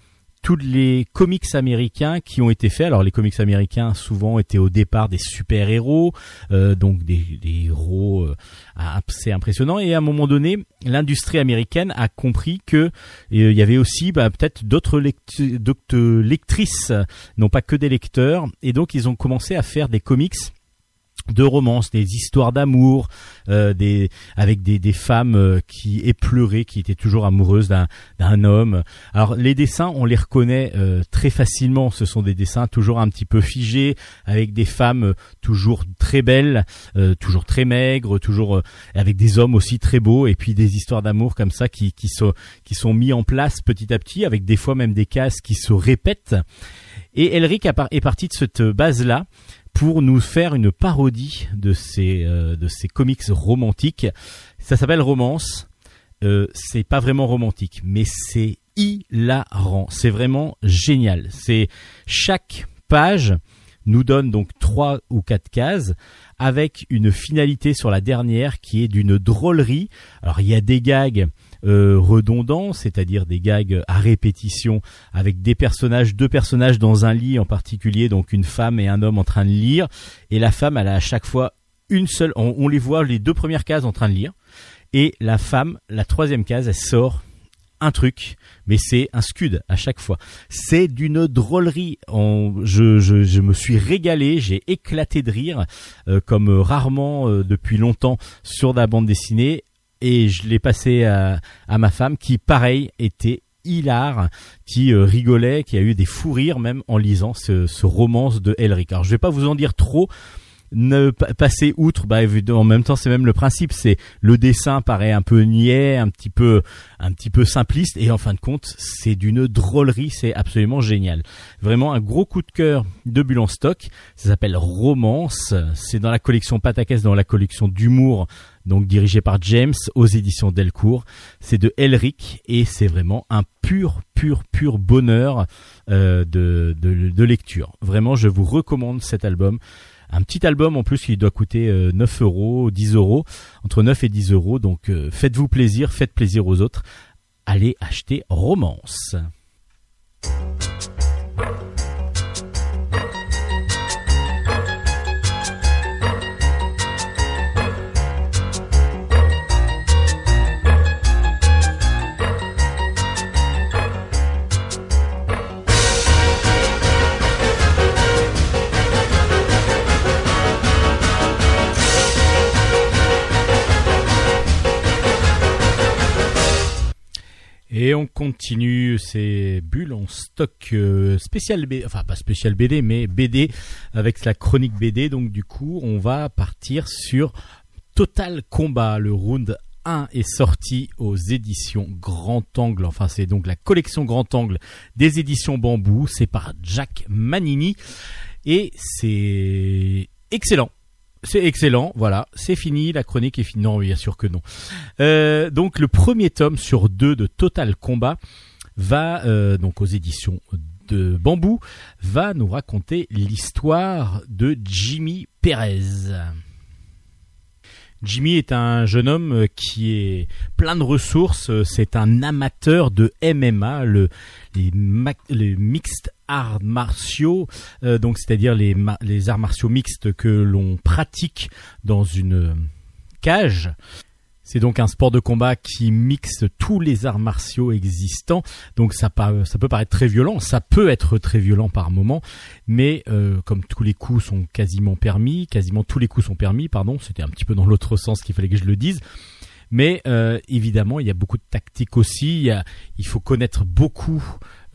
tous les comics américains qui ont été faits. Alors les comics américains souvent étaient au départ des super héros, euh, donc des, héros euh, assez impressionnants. Et à un moment donné, l'industrie américaine a compris que euh, il y avait aussi bah, peut-être d'autres lectrices, non pas que des lecteurs. Et donc ils ont commencé à faire des comics de romances, des histoires d'amour, euh, des avec des, des femmes euh, qui épleuraient, qui étaient toujours amoureuses d'un homme. Alors les dessins, on les reconnaît euh, très facilement. Ce sont des dessins toujours un petit peu figés, avec des femmes toujours très belles, toujours très maigres, toujours avec des hommes aussi très beaux, et puis des histoires d'amour comme ça qui qui sont qui sont mis en place petit à petit, avec des fois même des cases qui se répètent. Et Elric est parti de cette base là pour nous faire une parodie de ces euh, de ces comics romantiques. Ça s'appelle Romance. Euh, c'est pas vraiment romantique, mais c'est hilarant. C'est vraiment génial. C'est chaque page nous donne donc trois ou quatre cases avec une finalité sur la dernière qui est d'une drôlerie. Alors il y a des gags euh, redondants, c'est-à-dire des gags à répétition avec des personnages, deux personnages dans un lit en particulier, donc une femme et un homme en train de lire, et la femme elle a à chaque fois une seule, on, les voit les deux premières cases en train de lire, et la femme, la troisième case, elle sort un truc, mais c'est un scud à chaque fois. C'est d'une drôlerie. je, je, me suis régalé, j'ai éclaté de rire, euh, comme rarement euh, depuis longtemps sur la bande dessinée et je l'ai passé à, ma femme qui pareil était hilar, qui euh, rigolait, qui a eu des fous rires même en lisant ce, ce romance de Elric. Alors je vais pas vous en dire trop ne pa- passer outre, bah en même temps c'est même le principe, c'est le dessin paraît un peu niais, un petit peu, un petit peu simpliste, et en fin de compte c'est d'une drôlerie, c'est absolument génial. Vraiment un gros coup de cœur de Bulle en stock. Ça s'appelle Romance. C'est dans la collection Patakès, dans la collection d'humour, donc dirigée par James aux éditions Delcourt. C'est de Elric et c'est vraiment un pur, pur, pur bonheur euh, de, de, lecture. Vraiment, je vous recommande cet album. Un petit album en plus qui doit coûter euh, 9 euros, 10 euros, entre 9 et 10 euros. Donc euh, faites-vous plaisir, faites plaisir aux autres. Allez acheter Romance. Et on continue ces bulles en stock euh, spécial BD, enfin pas spécial BD, mais BD avec la chronique BD. Donc du coup, on va partir sur Total Combat. Le round 1 est sorti aux éditions Grand Angle. Enfin, c'est donc la collection Grand Angle des éditions Bambou. C'est par Jack Manini. Et c'est excellent. C'est excellent, voilà, c'est fini, la chronique est finie. Non, bien sûr que non. Euh, donc le premier tome sur deux de Total Combat va euh, donc aux éditions de Bambou va nous raconter l'histoire de Jimmy Perez. Jimmy est un jeune homme euh, qui est plein de ressources. C'est un amateur de MMA, le, les, les mixed arts martiaux, euh, donc c'est-à-dire les, les arts martiaux mixtes que l'on pratique dans une cage. C'est donc un sport de combat qui mixe tous les arts martiaux existants. Donc ça, ça peut paraître très violent, ça peut être très violent par moment, mais euh, comme tous les coups sont quasiment permis, quasiment tous les coups sont permis, pardon, c'était un petit peu dans l'autre sens qu'il fallait que je le dise. Mais euh, évidemment, il y a beaucoup de tactique aussi. Il, y a- il faut connaître beaucoup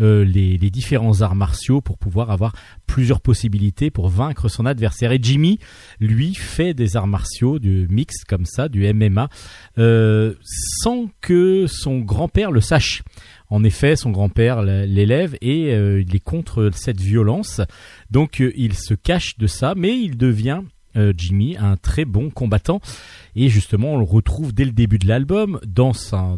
euh, les, différents arts martiaux pour pouvoir avoir plusieurs possibilités pour vaincre son adversaire. Et Jimmy, lui, fait des arts martiaux, du mix comme ça, du MMA, euh, sans que son grand-père le sache. En effet, son grand-père l'élève et euh, il est contre cette violence. Donc il se cache de ça, mais il devient Jimmy un très bon combattant. Et justement, on le retrouve dès le début de l'album dans sa,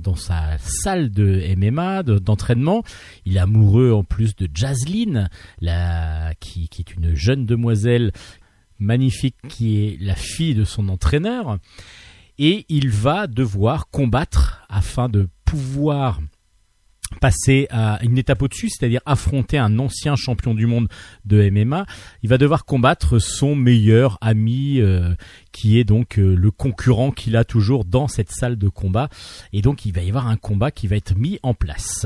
salle de MMA, de- d'entraînement. Il est amoureux en plus de Jaslyn, la, qui, qui est une jeune demoiselle magnifique qui est la fille de son entraîneur. Et il va devoir combattre afin de pouvoir passer à une étape au-dessus, c'est-à-dire affronter un ancien champion du monde de MMA. Il va devoir combattre son meilleur ami, euh, qui est donc euh, le concurrent qu'il a toujours dans cette salle de combat. Et donc il va y avoir un combat qui va être mis en place.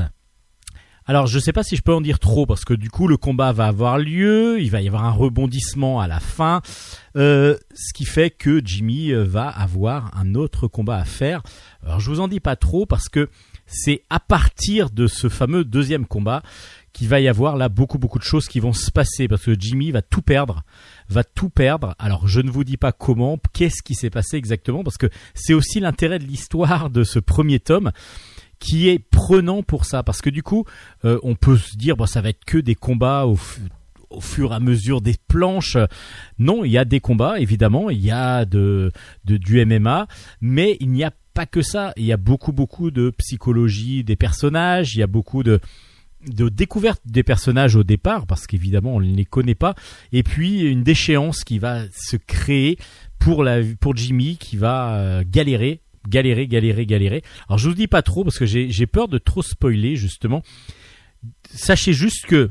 Alors je sais pas si je peux en dire trop parce que du coup le combat va avoir lieu, il va y avoir un rebondissement à la fin, euh, ce qui fait que Jimmy va avoir un autre combat à faire. Alors je vous en dis pas trop parce que c'est à partir de ce fameux deuxième combat qu'il va y avoir là beaucoup beaucoup de choses qui vont se passer parce que Jimmy va tout perdre, va tout perdre. Alors je ne vous dis pas comment, qu'est-ce qui s'est passé exactement parce que c'est aussi l'intérêt de l'histoire de ce premier tome qui est prenant pour ça parce que du coup euh, on peut se dire bon ça va être que des combats au, fu- au fur et à mesure des planches non il y a des combats évidemment il y a de, de du MMA mais il n'y a pas que ça. Il y a beaucoup beaucoup de psychologie des personnages. Il y a beaucoup de de découverte des personnages au départ parce qu'évidemment on ne les connaît pas. Et puis une déchéance qui va se créer pour la pour Jimmy qui va euh, galérer galérer galérer galérer. Alors je vous dis pas trop parce que j'ai j'ai peur de trop spoiler justement. Sachez juste que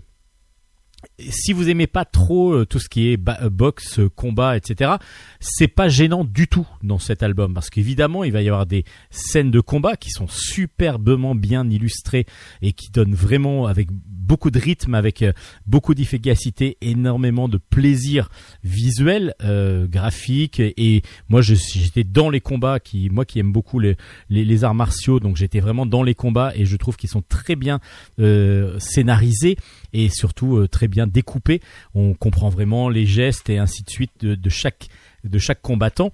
si vous aimez pas trop euh, tout ce qui est euh, boxe, combat, etc., c'est pas gênant du tout dans cet album parce qu'évidemment il va y avoir des scènes de combat qui sont superbement bien illustrées et qui donnent vraiment avec beaucoup de rythme, avec euh, beaucoup d'efficacité, énormément de plaisir visuel, euh, graphique et, moi j'étais dans les combats qui moi qui aime beaucoup les, les, les arts martiaux donc j'étais vraiment dans les combats et je trouve qu'ils sont très bien euh, scénarisés et surtout euh, très bien découpé. On comprend vraiment les gestes et ainsi de suite de, chaque de chaque combattant.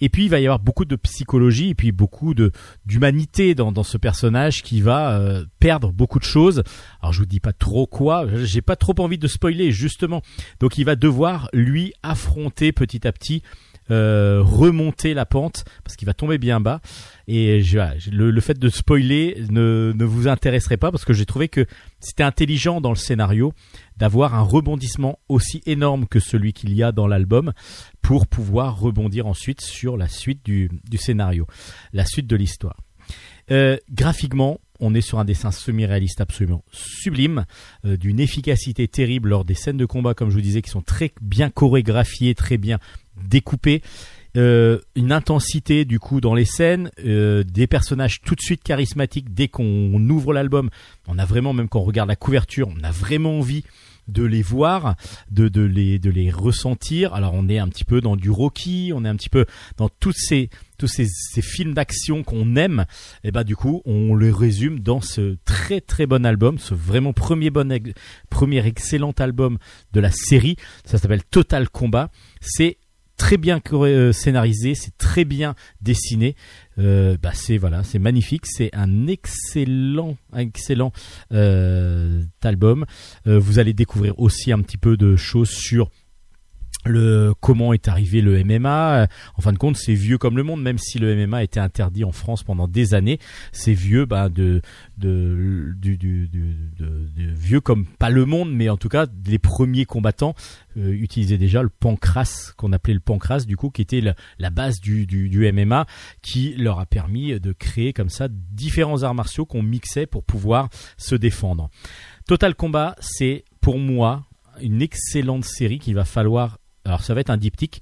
Et puis il va y avoir beaucoup de psychologie et puis beaucoup de d'humanité dans, dans ce personnage qui va euh, perdre beaucoup de choses. Alors je vous dis pas trop quoi, j'ai pas trop envie de spoiler justement. Donc il va devoir lui affronter petit à petit euh, remonter la pente parce qu'il va tomber bien bas et je- le, le fait de spoiler ne, vous intéresserait pas parce que j'ai trouvé que c'était intelligent dans le scénario d'avoir un rebondissement aussi énorme que celui qu'il y a dans l'album pour pouvoir rebondir ensuite sur la suite du, du scénario, la suite de l'histoire. Euh, graphiquement, on est sur un dessin semi-réaliste absolument sublime, euh, d'une efficacité terrible lors des scènes de combat, comme je vous disais, qui sont très bien chorégraphiées, très bien découpées. Euh, une intensité du coup dans les scènes, euh, des personnages tout de suite charismatiques dès qu'on ouvre l'album. On a vraiment, même quand on regarde la couverture, on a vraiment envie de les voir, de, de, les, de les ressentir. Alors on est un petit peu dans du Rocky, on est un petit peu dans toutes ces, tous ces, films d'action qu'on aime. Et bah du coup on le résume dans ce très très bon album, ce vraiment premier bon, premier excellent album de la série. Ça s'appelle Total Combat. C'est très bien euh, scénarisé, c'est très bien dessiné. Euh, bah c'est voilà, c'est magnifique, c'est un excellent, excellent euh, album. Vous allez découvrir aussi un petit peu de choses sur le comment est arrivé le MMA. En fin de compte, c'est vieux comme le monde, même si le MMA été interdit en France pendant des années. C'est vieux, bah, de, de, du, du, du- de- de vieux comme pas le monde, mais en tout cas les premiers combattants euh, utilisaient déjà le pancras qu'on appelait le pancras, du coup, qui était la, la base du, du MMA, qui leur a permis de créer comme ça différents arts martiaux qu'on mixait pour pouvoir se défendre. Total Combat, c'est pour moi une excellente série qu'il va falloir. Alors ça va être un diptyque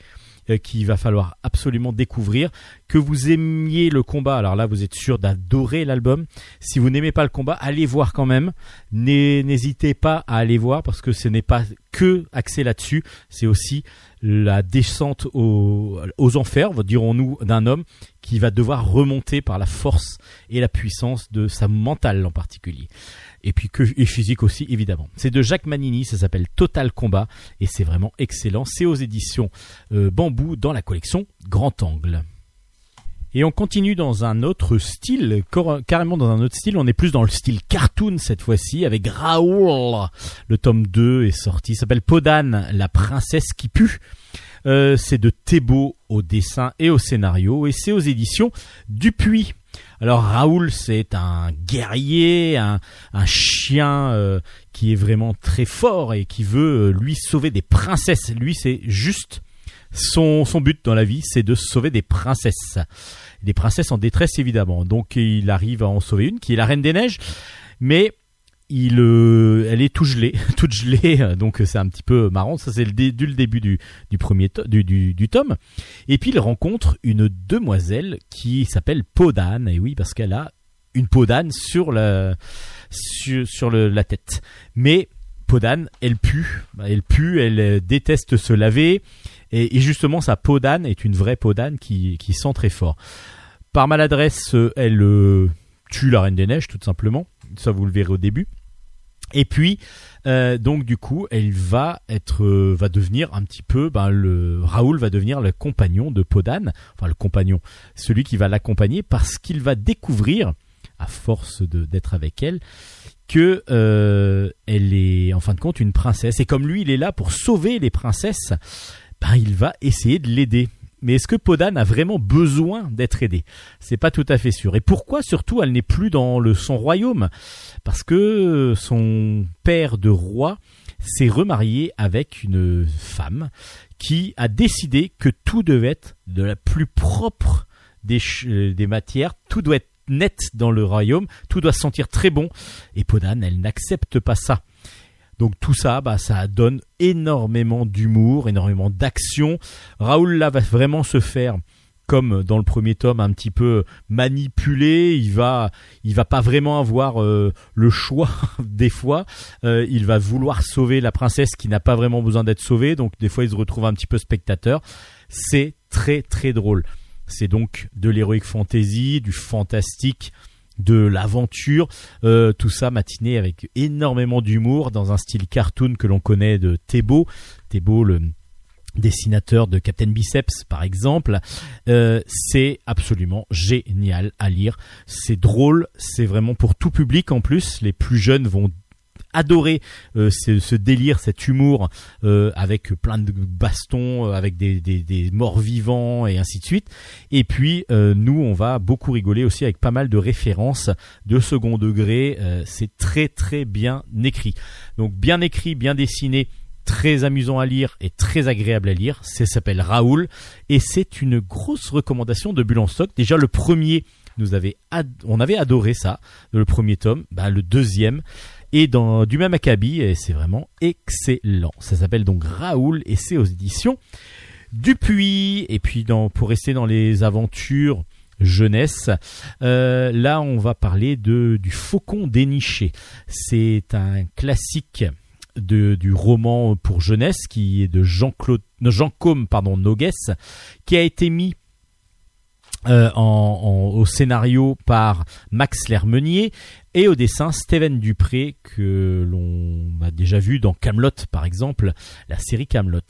euh, qu'il va falloir absolument découvrir. Que vous aimiez le combat, alors là vous êtes sûr d'adorer l'album. Si vous n'aimez pas le combat, allez voir quand même. N'hé- N'hésitez pas à aller voir parce que ce n'est pas que axé là-dessus, c'est aussi la descente aux, aux enfers, dirons-nous, d'un homme qui va devoir remonter par la force et la puissance de sa mentale en particulier et puis que et physique aussi évidemment. C'est de Jacques Manini, ça s'appelle Total Combat et c'est vraiment excellent. C'est aux éditions euh, Bambou dans la collection Grand Angle. Et on continue dans un autre style, carrément dans un autre style. On est plus dans le style cartoon cette fois-ci avec Raoul. Le tome 2 est sorti, s'appelle Podane, la princesse qui pue. Euh, c'est de Thébault au dessin et au scénario et c'est aux éditions Dupuis. Alors Raoul, c'est un guerrier, un, un chien euh, qui est vraiment très fort et qui veut euh, lui sauver des princesses. Lui, c'est juste son, son but dans la vie, c'est de sauver des princesses. Des princesses en détresse évidemment. Donc il arrive à en sauver une qui est la Reine des Neiges, mais euh, elle est tout gelée, [LAUGHS] toute gelée, donc c'est un petit peu marrant. Ça c'est le dé- dès le début du, du premier du, du, du tome. Et puis il rencontre une demoiselle qui s'appelle Podane, et oui parce qu'elle a une peau d'âne sur la sur, sur la tête. Mais Podane, elle pue, elle pue, elle euh, déteste se laver, et, justement sa peau d'âne est une vraie peau d'âne qui, sent très fort. Par maladresse, euh, elle tue la Reine des Neiges tout simplement. Ça vous le verrez au début. Et puis, euh, donc du coup, elle va être, euh, va devenir un petit peu, ben, le Raoul va devenir le compagnon de Podane, enfin le compagnon, celui qui va l'accompagner parce qu'il va découvrir, à force d'être avec elle, que euh, elle est en fin de compte une princesse. Et comme lui, il est là pour sauver les princesses, ben il va essayer de l'aider. Mais est-ce que Podane a vraiment besoin d'être aidé? C'est pas tout à fait sûr. Et pourquoi surtout elle n'est plus dans son royaume? Parce que son père de roi s'est remarié avec une femme qui a décidé que tout devait être de la plus propre des, euh, des matières, tout doit être net dans le royaume, tout doit sentir très bon. Et Podane, elle n'accepte pas ça. Donc tout ça, bah, ça donne énormément d'humour, énormément d'action. Raoul là va vraiment se faire comme dans le premier tome un petit peu manipulé, il va il va pas vraiment avoir euh, le choix [LAUGHS] des fois, Euh, il va vouloir sauver la princesse qui n'a pas vraiment besoin d'être sauvée, donc des fois il se retrouve un petit peu spectateur. C'est très très drôle. C'est donc de l'heroic fantasy, du fantastique de l'aventure, euh, tout ça matiné avec énormément d'humour dans un style cartoon que l'on connaît de Thébault. Thébault, le dessinateur de Captain Biceps par exemple, Euh, c'est absolument génial à lire. C'est drôle, c'est vraiment pour tout public en plus. Les plus jeunes vont adorer euh, ce, ce délire, cet humour euh, avec plein de bastons, euh, avec des, des, des morts vivants et ainsi de suite. Et puis euh, nous, on va beaucoup rigoler aussi avec pas mal de références de second degré. Euh, c'est très très bien écrit. Donc bien écrit, bien dessiné, très amusant à lire et très agréable à lire. Ça s'appelle Raoul et c'est une grosse recommandation de Bulle en stock. Déjà le premier, nous avait on avait adoré ça, le premier tome, bah, le deuxième et dans du même acabit c'est vraiment excellent. Ça s'appelle donc Raoul et c'est aux éditions Dupuis. Et puis pour rester dans les aventures jeunesse, euh, là on va parler de du Faucon déniché. C'est un classique de, du roman pour jeunesse qui est de Jean-Claude, non, Jean-Côme pardon Nogues, qui a été mis euh, au scénario par Max Lermenier et au dessin Steven Dupré que l'on a déjà vu dans Camelot par exemple, la série Camelot.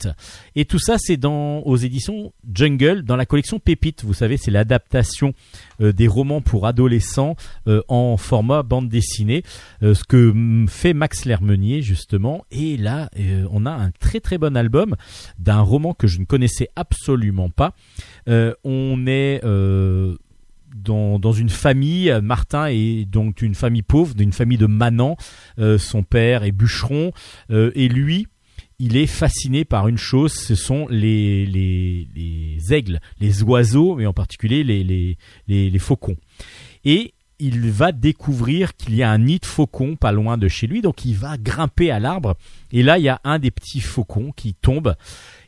Et tout ça c'est dans aux éditions Jungle dans la collection Pépite. Vous savez c'est l'adaptation euh, des romans pour adolescents euh, en format bande dessinée, euh, ce que fait Max Lermenier justement. Et là on a un très très bon album d'un roman que je ne connaissais absolument pas. On est dans, une famille, euh, Martin est donc une famille pauvre, d'une famille de manants. Euh, son père est bûcheron euh, et lui, il est fasciné par une chose, ce sont les, les, les aigles, les oiseaux, mais en particulier les, les, les, faucons. Et il va découvrir qu'il y a un nid de faucons pas loin de chez lui, donc il va grimper à l'arbre. Et là, il y a un des petits faucons qui tombe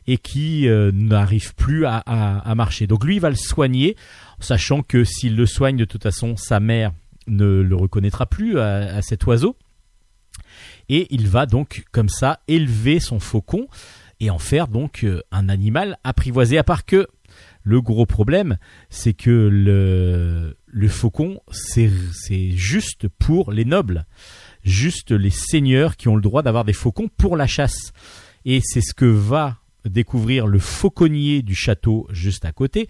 et qui n'arrive plus à, à- à marcher. Donc lui, il va le soigner, sachant que s'il le soigne, de toute façon, sa mère ne le reconnaîtra plus à, cet oiseau. Et il va donc, comme ça, élever son faucon et en faire donc euh, un animal apprivoisé. À part que le gros problème, c'est que le, faucon, c'est juste pour les nobles, juste les seigneurs qui ont le droit d'avoir des faucons pour la chasse. Et c'est ce que va découvrir le fauconnier du château juste à côté.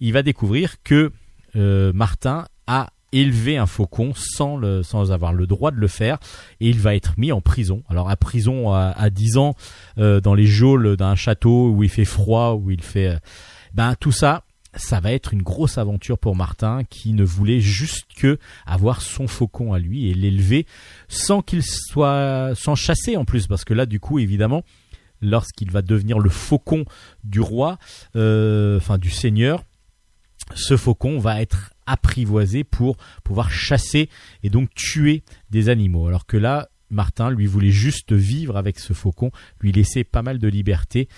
Il va découvrir que euh, Martin a élevé un faucon sans, le, sans avoir le droit de le faire et il va être mis en prison. Alors à prison à, à 10 ans euh, dans les geôles d'un château où il fait froid, où il fait... euh, ben tout ça, ça va être une grosse aventure pour Martin qui ne voulait juste que avoir son faucon à lui et l'élever sans qu'il soit sans chasser en plus parce que là du coup évidemment lorsqu'il va devenir le faucon du roi, euh, enfin du seigneur, ce faucon va être apprivoisé pour pouvoir chasser et donc tuer des animaux. Alors que là, Martin lui voulait juste vivre avec ce faucon, lui laisser pas mal de liberté.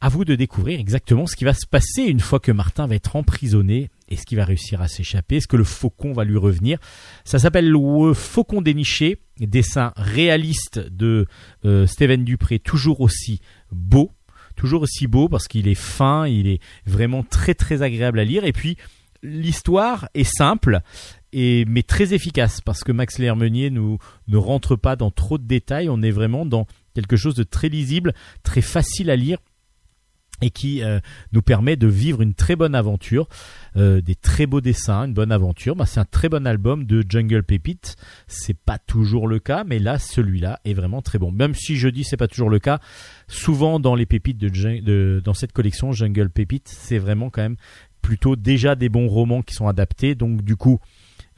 À vous de découvrir exactement ce qui va se passer une fois que Martin va être emprisonné. Est-ce qu'il va réussir à s'échapper Est-ce que le faucon va lui revenir? Ça s'appelle le Faucon déniché, dessin réaliste de euh, Steven Dupré, toujours aussi beau, toujours aussi beau parce qu'il est fin, il est vraiment très très agréable à lire. Et puis l'histoire est simple et mais très efficace parce que Max Lermenier nous ne rentre pas dans trop de détails. On est vraiment dans quelque chose de très lisible, très facile à lire et qui euh, nous permet de vivre une très bonne aventure, euh, des très beaux dessins, une bonne aventure. Bah, c'est un très bon album de Jungle Pépite. C'est pas toujours le cas, mais là, celui-là est vraiment très bon. Même si je dis c'est pas toujours le cas, souvent dans les pépites de, de- dans cette collection Jungle Pépite, c'est vraiment quand même plutôt déjà des bons romans qui sont adaptés. Donc du coup,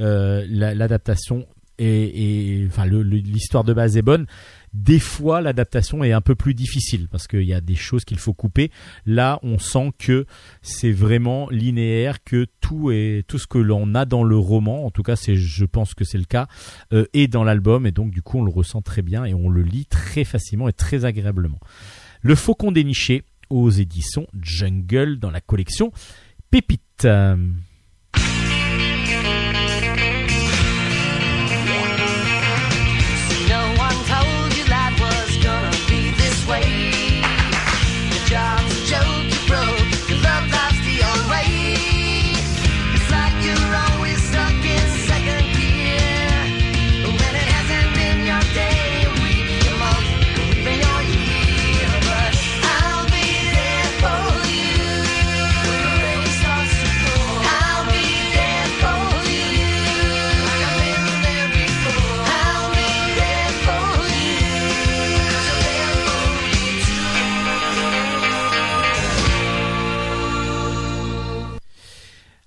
euh, la- l'adaptation et, et- enfin l'histoire de base est bonne. Des fois, l'adaptation est un peu plus difficile parce qu'il y a des choses qu'il faut couper. Là, on sent que c'est vraiment linéaire, que tout est tout ce que l'on a dans le roman, en tout cas, c'est je pense que c'est le cas, euh, est dans l'album et donc du coup, on le ressent très bien et on le lit très facilement et très agréablement. Le Faucon déniché aux éditions Jungle dans la collection Pépite.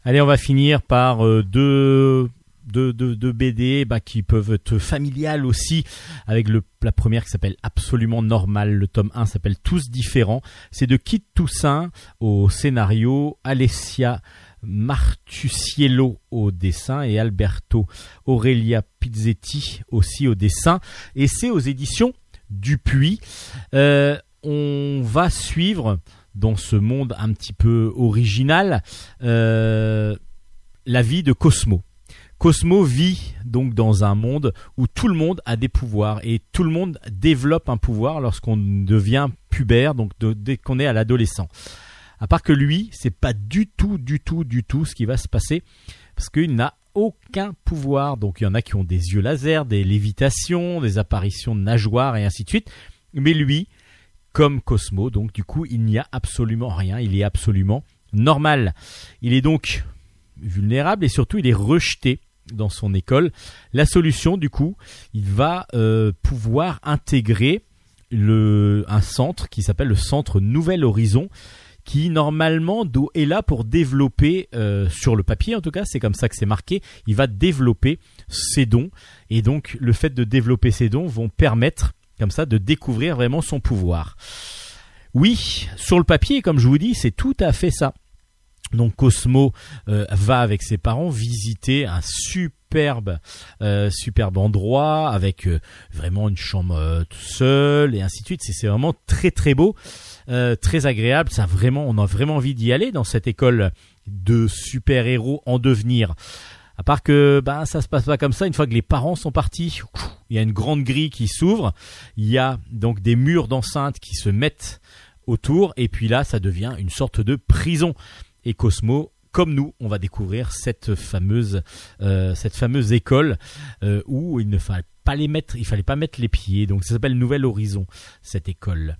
Allez, on va finir par euh, deux, BD bah, qui peuvent être familiales aussi, avec la première qui s'appelle Absolument Normal. Le tome 1 s'appelle Tous Différents. C'est de Kit Toussaint au scénario, Alessia Martusiello au dessin et Alberto Aurelia Pizzetti aussi au dessin. Et c'est aux éditions Dupuis. Euh, on va suivre dans ce monde un petit peu original euh, la vie de Cosmo. Cosmo vit donc dans un monde où tout le monde a des pouvoirs et tout le monde développe un pouvoir lorsqu'on devient pubère, donc dès qu'on est à l'adolescent. À part que lui, c'est pas du tout, du tout, du tout ce qui va se passer parce qu'il n'a aucun pouvoir. Donc il y en a qui ont des yeux laser, des lévitations, des apparitions de nageoires et ainsi de suite. Mais lui, comme Cosmo, donc du coup, il n'y a absolument rien. Il est absolument normal. Il est donc vulnérable et surtout il est rejeté dans son école. La solution, du coup, il va euh, pouvoir intégrer le, un centre qui s'appelle le centre Nouvel Horizon, qui normalement est là pour développer, euh, sur le papier en tout cas, c'est comme ça que c'est marqué, il va développer ses dons. Et donc le fait de développer ses dons vont permettre comme ça de découvrir vraiment son pouvoir. Oui, sur le papier, comme je vous dis, c'est tout à fait ça. Donc Cosmo euh, va avec ses parents visiter un superbe, euh, superbe endroit avec euh, vraiment une chambre euh, tout seul et ainsi de suite. C'est vraiment très très beau, très agréable. Ça vraiment, on a vraiment envie d'y aller dans cette école de super héros en devenir. À part que ben ça se passe pas comme ça. Une fois que les parents sont partis, il y a une grande grille qui s'ouvre. Il y a donc des murs d'enceinte qui se mettent autour et puis là ça devient une sorte de prison et Cosmo comme nous, on va découvrir cette fameuse, euh, cette fameuse école euh, où il ne fallait pas les mettre, il fallait pas mettre les pieds. Donc ça s'appelle Nouvel Horizon cette école.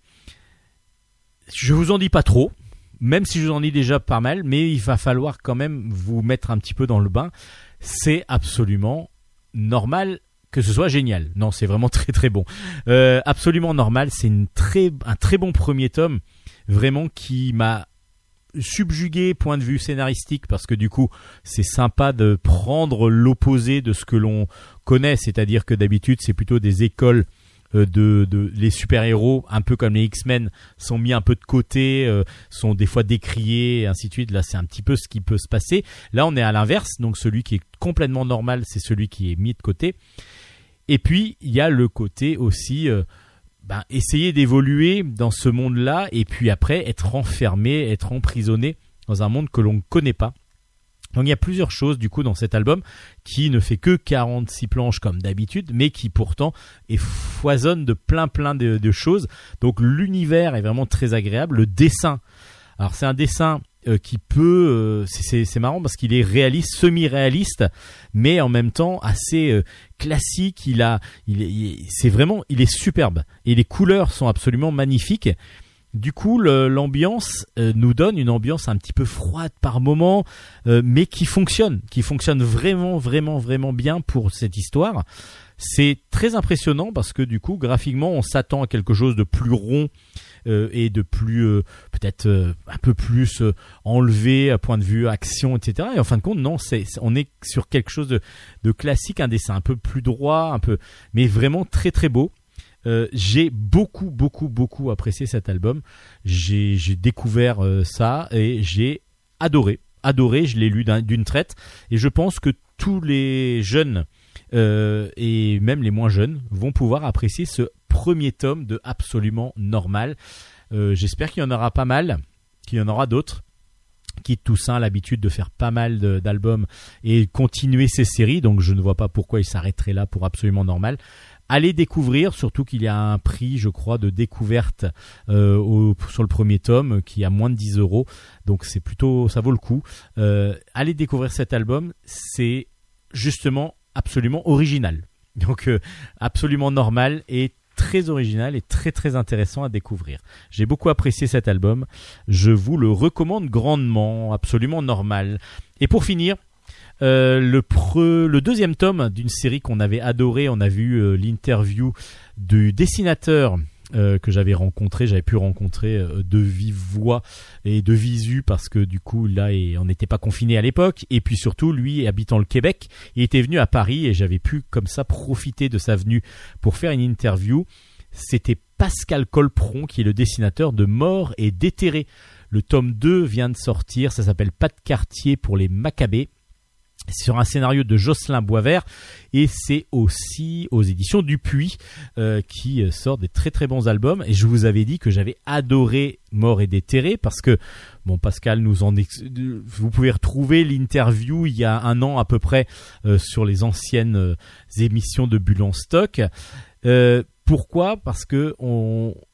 Je vous en dis pas trop, même si je vous en dis déjà pas mal, mais il va falloir quand même vous mettre un petit peu dans le bain. C'est absolument normal que ce soit génial. Non, c'est vraiment [LAUGHS] très très bon. Euh, absolument normal. C'est une très, un très bon premier tome, vraiment qui m'a subjugué point de vue scénaristique parce que du coup c'est sympa de prendre l'opposé de ce que l'on connaît c'est-à-dire que d'habitude c'est plutôt des écoles euh, de, de les super-héros un peu comme les X-Men sont mis un peu de côté euh, sont des fois décriés et ainsi de suite là c'est un petit peu ce qui peut se passer là on est à l'inverse donc celui qui est complètement normal c'est celui qui est mis de côté et puis il y a le côté aussi euh, ben, essayer d'évoluer dans ce monde-là et puis après être enfermé, être emprisonné dans un monde que l'on ne connaît pas. Donc il y a plusieurs choses du coup dans cet album qui ne fait que 46 planches comme d'habitude, mais qui pourtant est foisonne de plein plein de, de choses. Donc l'univers est vraiment très agréable. Le dessin, alors c'est un dessin euh, qui peut, euh, c'est- marrant parce qu'il est réaliste, semi-réaliste, mais en même temps assez euh, classique. Il a, il est, il est- c'est vraiment, il est superbe et les couleurs sont absolument magnifiques. Du coup, l'ambiance euh, nous donne une ambiance un petit peu froide par moment, euh, mais qui fonctionne, qui fonctionne vraiment, vraiment, vraiment bien pour cette histoire. C'est très impressionnant parce que du coup, graphiquement, on s'attend à quelque chose de plus rond et de plus euh, peut-être euh, un peu plus euh, enlevé à point de vue action, etc. Et en fin de compte, non, on est sur quelque chose de, classique, un dessin un peu plus droit, un peu, mais vraiment très très beau. Euh, j'ai beaucoup beaucoup beaucoup apprécié cet album. J'ai découvert euh, ça et j'ai adoré, adoré. Je l'ai lu d'un- d'une traite et je pense que tous les jeunes euh, et même les moins jeunes vont pouvoir apprécier ce premier tome de absolument normal. Euh, J'espère qu'il y en aura pas mal, qu'il y en aura d'autres. Kit Toussaint l'habitude de faire pas mal d'albums et continuer ses séries, donc je ne vois pas pourquoi il s'arrêterait là pour absolument normal. Allez découvrir, surtout qu'il y a un prix, je crois, de découverte euh, sur le premier tome qui est à moins de 10 euros, donc c'est plutôt, ça vaut le coup. Euh, allez découvrir cet album, c'est justement absolument original, donc absolument normal et très original et très très intéressant à découvrir. J'ai beaucoup apprécié cet album. Je vous le recommande grandement, absolument normal. Et pour finir, euh, le, deuxième tome d'une série qu'on avait adoré, on a vu euh, l'interview du dessinateur euh, que j'avais rencontré, j'avais pu rencontrer euh, de vive voix et de visu parce que du coup là on n'était pas confiné à l'époque et puis surtout lui habitant le Québec, il était venu à Paris et j'avais pu comme ça profiter de sa venue pour faire une interview. C'était Pascal Colpron qui est le dessinateur de Mort et déterré. Le tome 2 vient de sortir, ça s'appelle Pas de quartier pour les Maccabées sur un scénario de Jocelyn Boisvert. Et c'est aussi aux éditions Dupuis euh, qui euh, sort des très très bons albums. Et je vous avais dit que j'avais adoré Mort et déterré parce que bon Pascal nous en ex- vous pouvez retrouver l'interview il y a un an à peu près euh, sur les anciennes émissions de Bulle en stock. Pourquoi? Parce que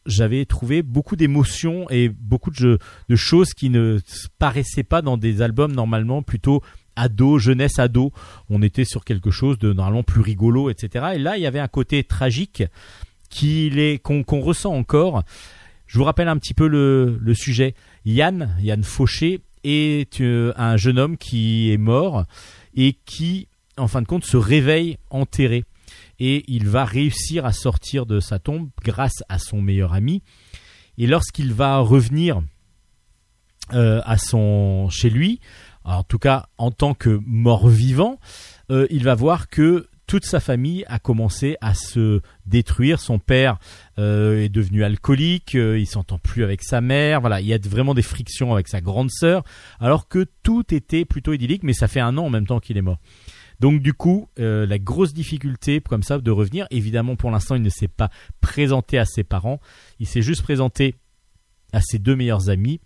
j'avais trouvé beaucoup d'émotions et beaucoup de, choses qui ne paraissaient pas dans des albums normalement plutôt ado, jeunesse ado. On était sur quelque chose de normalement plus rigolo, etc. Et là, il y avait un côté tragique qu'on qu'on ressent encore. Je vous rappelle un petit peu le, sujet. Yann, Yann Fauché, est euh, un jeune homme qui est mort et qui, en fin de compte, se réveille enterré. Et il va réussir à sortir de sa tombe grâce à son meilleur ami. Et lorsqu'il va revenir euh, à son chez lui, en tout cas en tant que mort-vivant, euh, il va voir que toute sa famille a commencé à se détruire. Son père euh, est devenu alcoolique, euh, il s'entend plus avec sa mère. Voilà, il y a vraiment des frictions avec sa grande sœur, alors que tout était plutôt idyllique. Mais ça fait un an en même temps qu'il est mort. Donc du coup, euh, la grosse difficulté comme ça de revenir. Évidemment, pour l'instant, il ne s'est pas présenté à ses parents. Il s'est juste présenté à ses deux meilleurs amis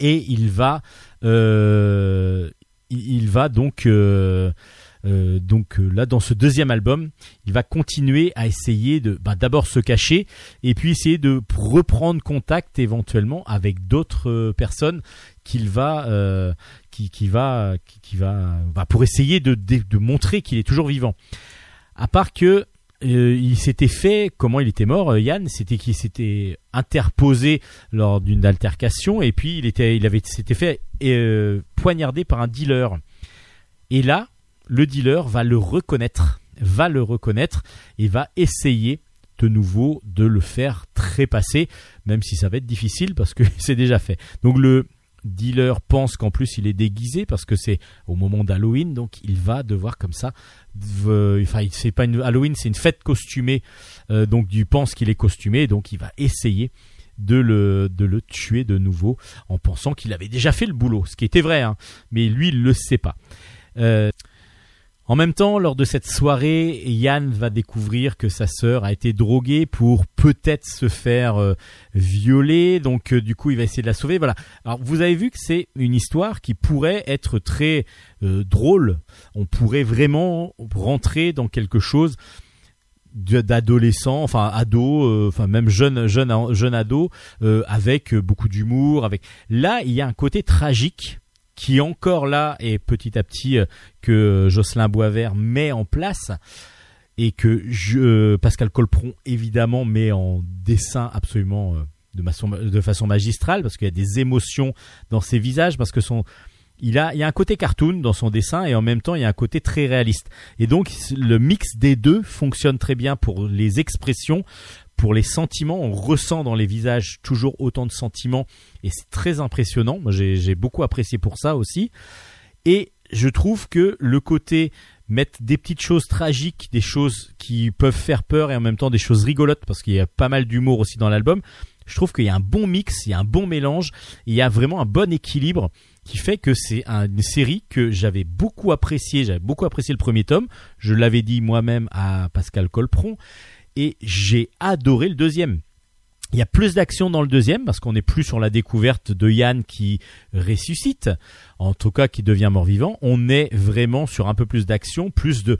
et il va il il va donc euh, euh, donc euh, là dans ce deuxième album il va continuer à essayer de bah, d'abord se cacher et puis essayer de reprendre contact éventuellement avec d'autres euh, personnes qu'il va euh, qui, qui va qui, va bah, pour essayer de, de montrer qu'il est toujours vivant. À part que euh, il s'était fait comment il était mort euh, Yann c'était qu'il s'était interposé lors d'une altercation et puis il était il avait s'était fait euh, poignarder par un dealer. Et là le dealer va le reconnaître va le reconnaître et va essayer de nouveau de le faire trépasser même si ça va être difficile parce que [LAUGHS] c'est déjà fait. Donc le dealer pense qu'en plus il est déguisé parce que c'est au moment d'Halloween donc il va devoir comme ça enfin c'est pas une Halloween c'est une fête costumée euh, donc il pense qu'il est costumé donc il va essayer de le, tuer de nouveau en pensant qu'il avait déjà fait le boulot ce qui était vrai hein, mais lui il le sait pas. Euh, en même temps, lors de cette soirée, Yann va découvrir que sa sœur a été droguée pour peut-être se faire euh, violer. Donc, euh, du coup, il va essayer de la sauver. Voilà. Alors, vous avez vu que c'est une histoire qui pourrait être très euh, drôle. On pourrait vraiment rentrer dans quelque chose d'adolescent, enfin ado, enfin même jeune jeune jeune ado, avec beaucoup d'humour. Avec là, il y a un côté tragique qui encore là et petit à petit euh, que Jocelyn Boisvert met en place et que euh, Pascal Colpron évidemment met en dessin absolument euh, de, façon, de façon magistrale parce qu'il y a des émotions dans ses visages parce que son il a il y a un côté cartoon dans son dessin et en même temps il y a un côté très réaliste. Et donc le mix des deux fonctionne très bien pour les expressions pour les sentiments on ressent dans les visages toujours autant de sentiments et c'est très impressionnant moi j'ai beaucoup apprécié pour ça aussi et je trouve que le côté mettre des petites choses tragiques, des choses qui peuvent faire peur et en même temps des choses rigolotes parce qu'il y a pas mal d'humour aussi dans l'album. Je trouve qu'il y a un bon mix, il y a un bon mélange, il y a vraiment un bon équilibre qui fait que c'est un- une série que j'avais beaucoup appréciée. J'avais beaucoup apprécié le premier tome. Je l'avais dit moi-même à Pascal Colpron et j'ai adoré le deuxième. Il y a plus d'action dans le deuxième parce qu'on est plus sur la découverte de Yann qui ressuscite, en tout cas qui devient mort-vivant. On est vraiment sur un peu plus d'action, plus de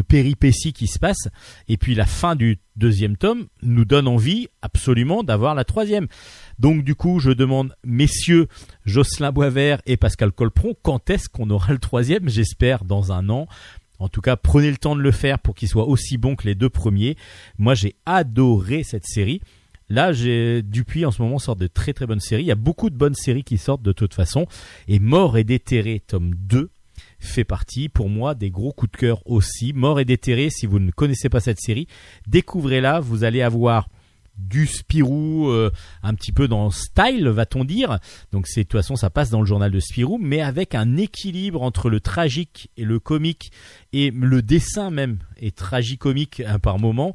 péripéties qui se passent. Et puis la fin du deuxième tome nous donne envie absolument d'avoir la troisième. Donc du coup, je demande, messieurs Jocelyn Boisvert et Pascal Colpron, quand est-ce qu'on aura le troisième? J'espère dans un an. En tout cas, prenez le temps de le faire pour qu'il soit aussi bon que les deux premiers. Moi, j'ai adoré cette série. Là, j'ai Dupuis en ce moment sort de très très bonnes séries. Il y a beaucoup de bonnes séries qui sortent de toute façon. Et Mort et déterré, tome 2, fait partie pour moi des gros coups de cœur aussi. Mort et déterré, si vous ne connaissez pas cette série, découvrez-la. Vous allez avoir du Spirou euh, un petit peu dans style va-t-on dire. Donc c'est de toute façon ça passe dans le journal de Spirou mais avec un équilibre entre le tragique et le comique et le dessin même est tragicomique hein, par moment.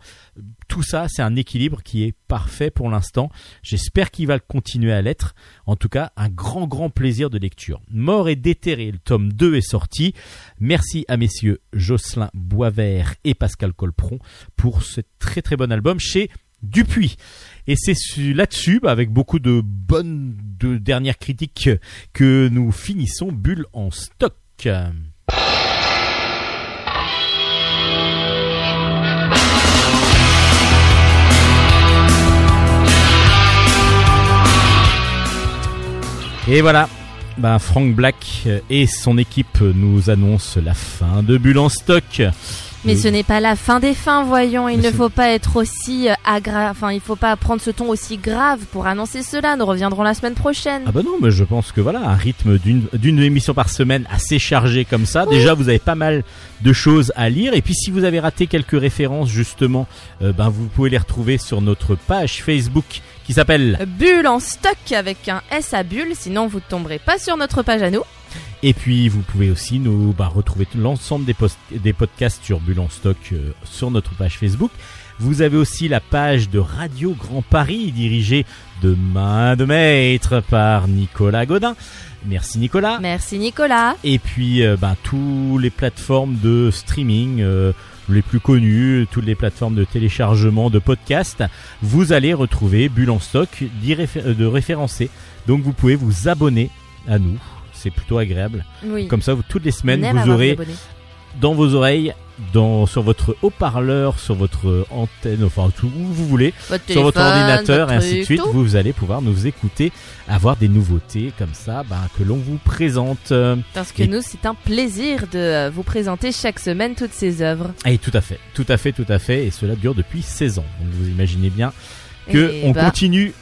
Tout ça c'est un équilibre qui est parfait pour l'instant. J'espère qu'il va continuer à l'être. En tout cas un grand grand plaisir de lecture. Mort et déterré le tome 2 est sorti. Merci à messieurs Jocelyn Boisvert et Pascal Colpron pour ce très très bon album chez Dupuis. Et c'est su- là-dessus, bah, avec beaucoup de bonnes de dernières critiques, que nous finissons Bulle en stock. Et voilà, bah, Frank Black et son équipe nous annoncent la fin de Bulle en stock. Mais Oui. ce n'est pas la fin des fins, voyons. Il Mais ne faut pas être aussi euh, agra... enfin, il faut pas prendre ce ton aussi grave pour annoncer cela. Nous reviendrons la semaine prochaine. Ah bah non, mais je pense que voilà, un rythme d'une d'une émission par semaine assez chargé comme ça. Déjà, vous avez pas mal de choses à lire. Et puis, si vous avez raté quelques références, justement, euh, ben vous pouvez les retrouver sur notre page Facebook qui s'appelle. Bulle en stock avec un S à bulle, sinon vous ne tomberez pas sur notre page à nous. Et puis, vous pouvez aussi nous bah, retrouver l'ensemble des, post- des podcasts sur Bulle en Stock euh, sur notre page Facebook. Vous avez aussi la page de Radio Grand Paris dirigée de main de maître par Nicolas Godin. Merci Nicolas. Merci Nicolas. Et puis, euh, ben, tous les plateformes de streaming euh, les plus connues, toutes les plateformes de téléchargement de podcasts, vous allez retrouver Bulle en stock de référencer. Donc, vous pouvez vous abonner à nous. C'est plutôt agréable. Oui. Comme ça, vous, toutes les semaines, vous aurez dans vos oreilles, dans, sur votre haut-parleur, sur votre antenne, enfin tout où vous voulez, Votre sur votre ordinateur et ainsi de suite, tout. vous allez pouvoir nous écouter, avoir des nouveautés comme ça, ben, que l'on vous présente. Parce que Et- nous, c'est un plaisir de vous présenter chaque semaine toutes ces œuvres. Et tout à fait, tout à fait, tout à fait, et cela dure depuis 16 ans. Donc vous imaginez bien que Et on bah, continue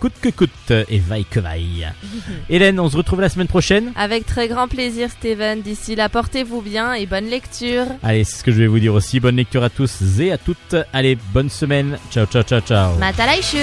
coûte que coûte et vaille que vaille. [LAUGHS] Hélène, on se retrouve la semaine prochaine. Avec très grand plaisir, Steven. D'ici là, portez-vous bien et bonne lecture. Allez, c'est ce que je vais vous dire aussi. Bonne lecture à tous et à toutes. Allez, bonne semaine. Ciao, ciao, ciao, ciao. Matalaishu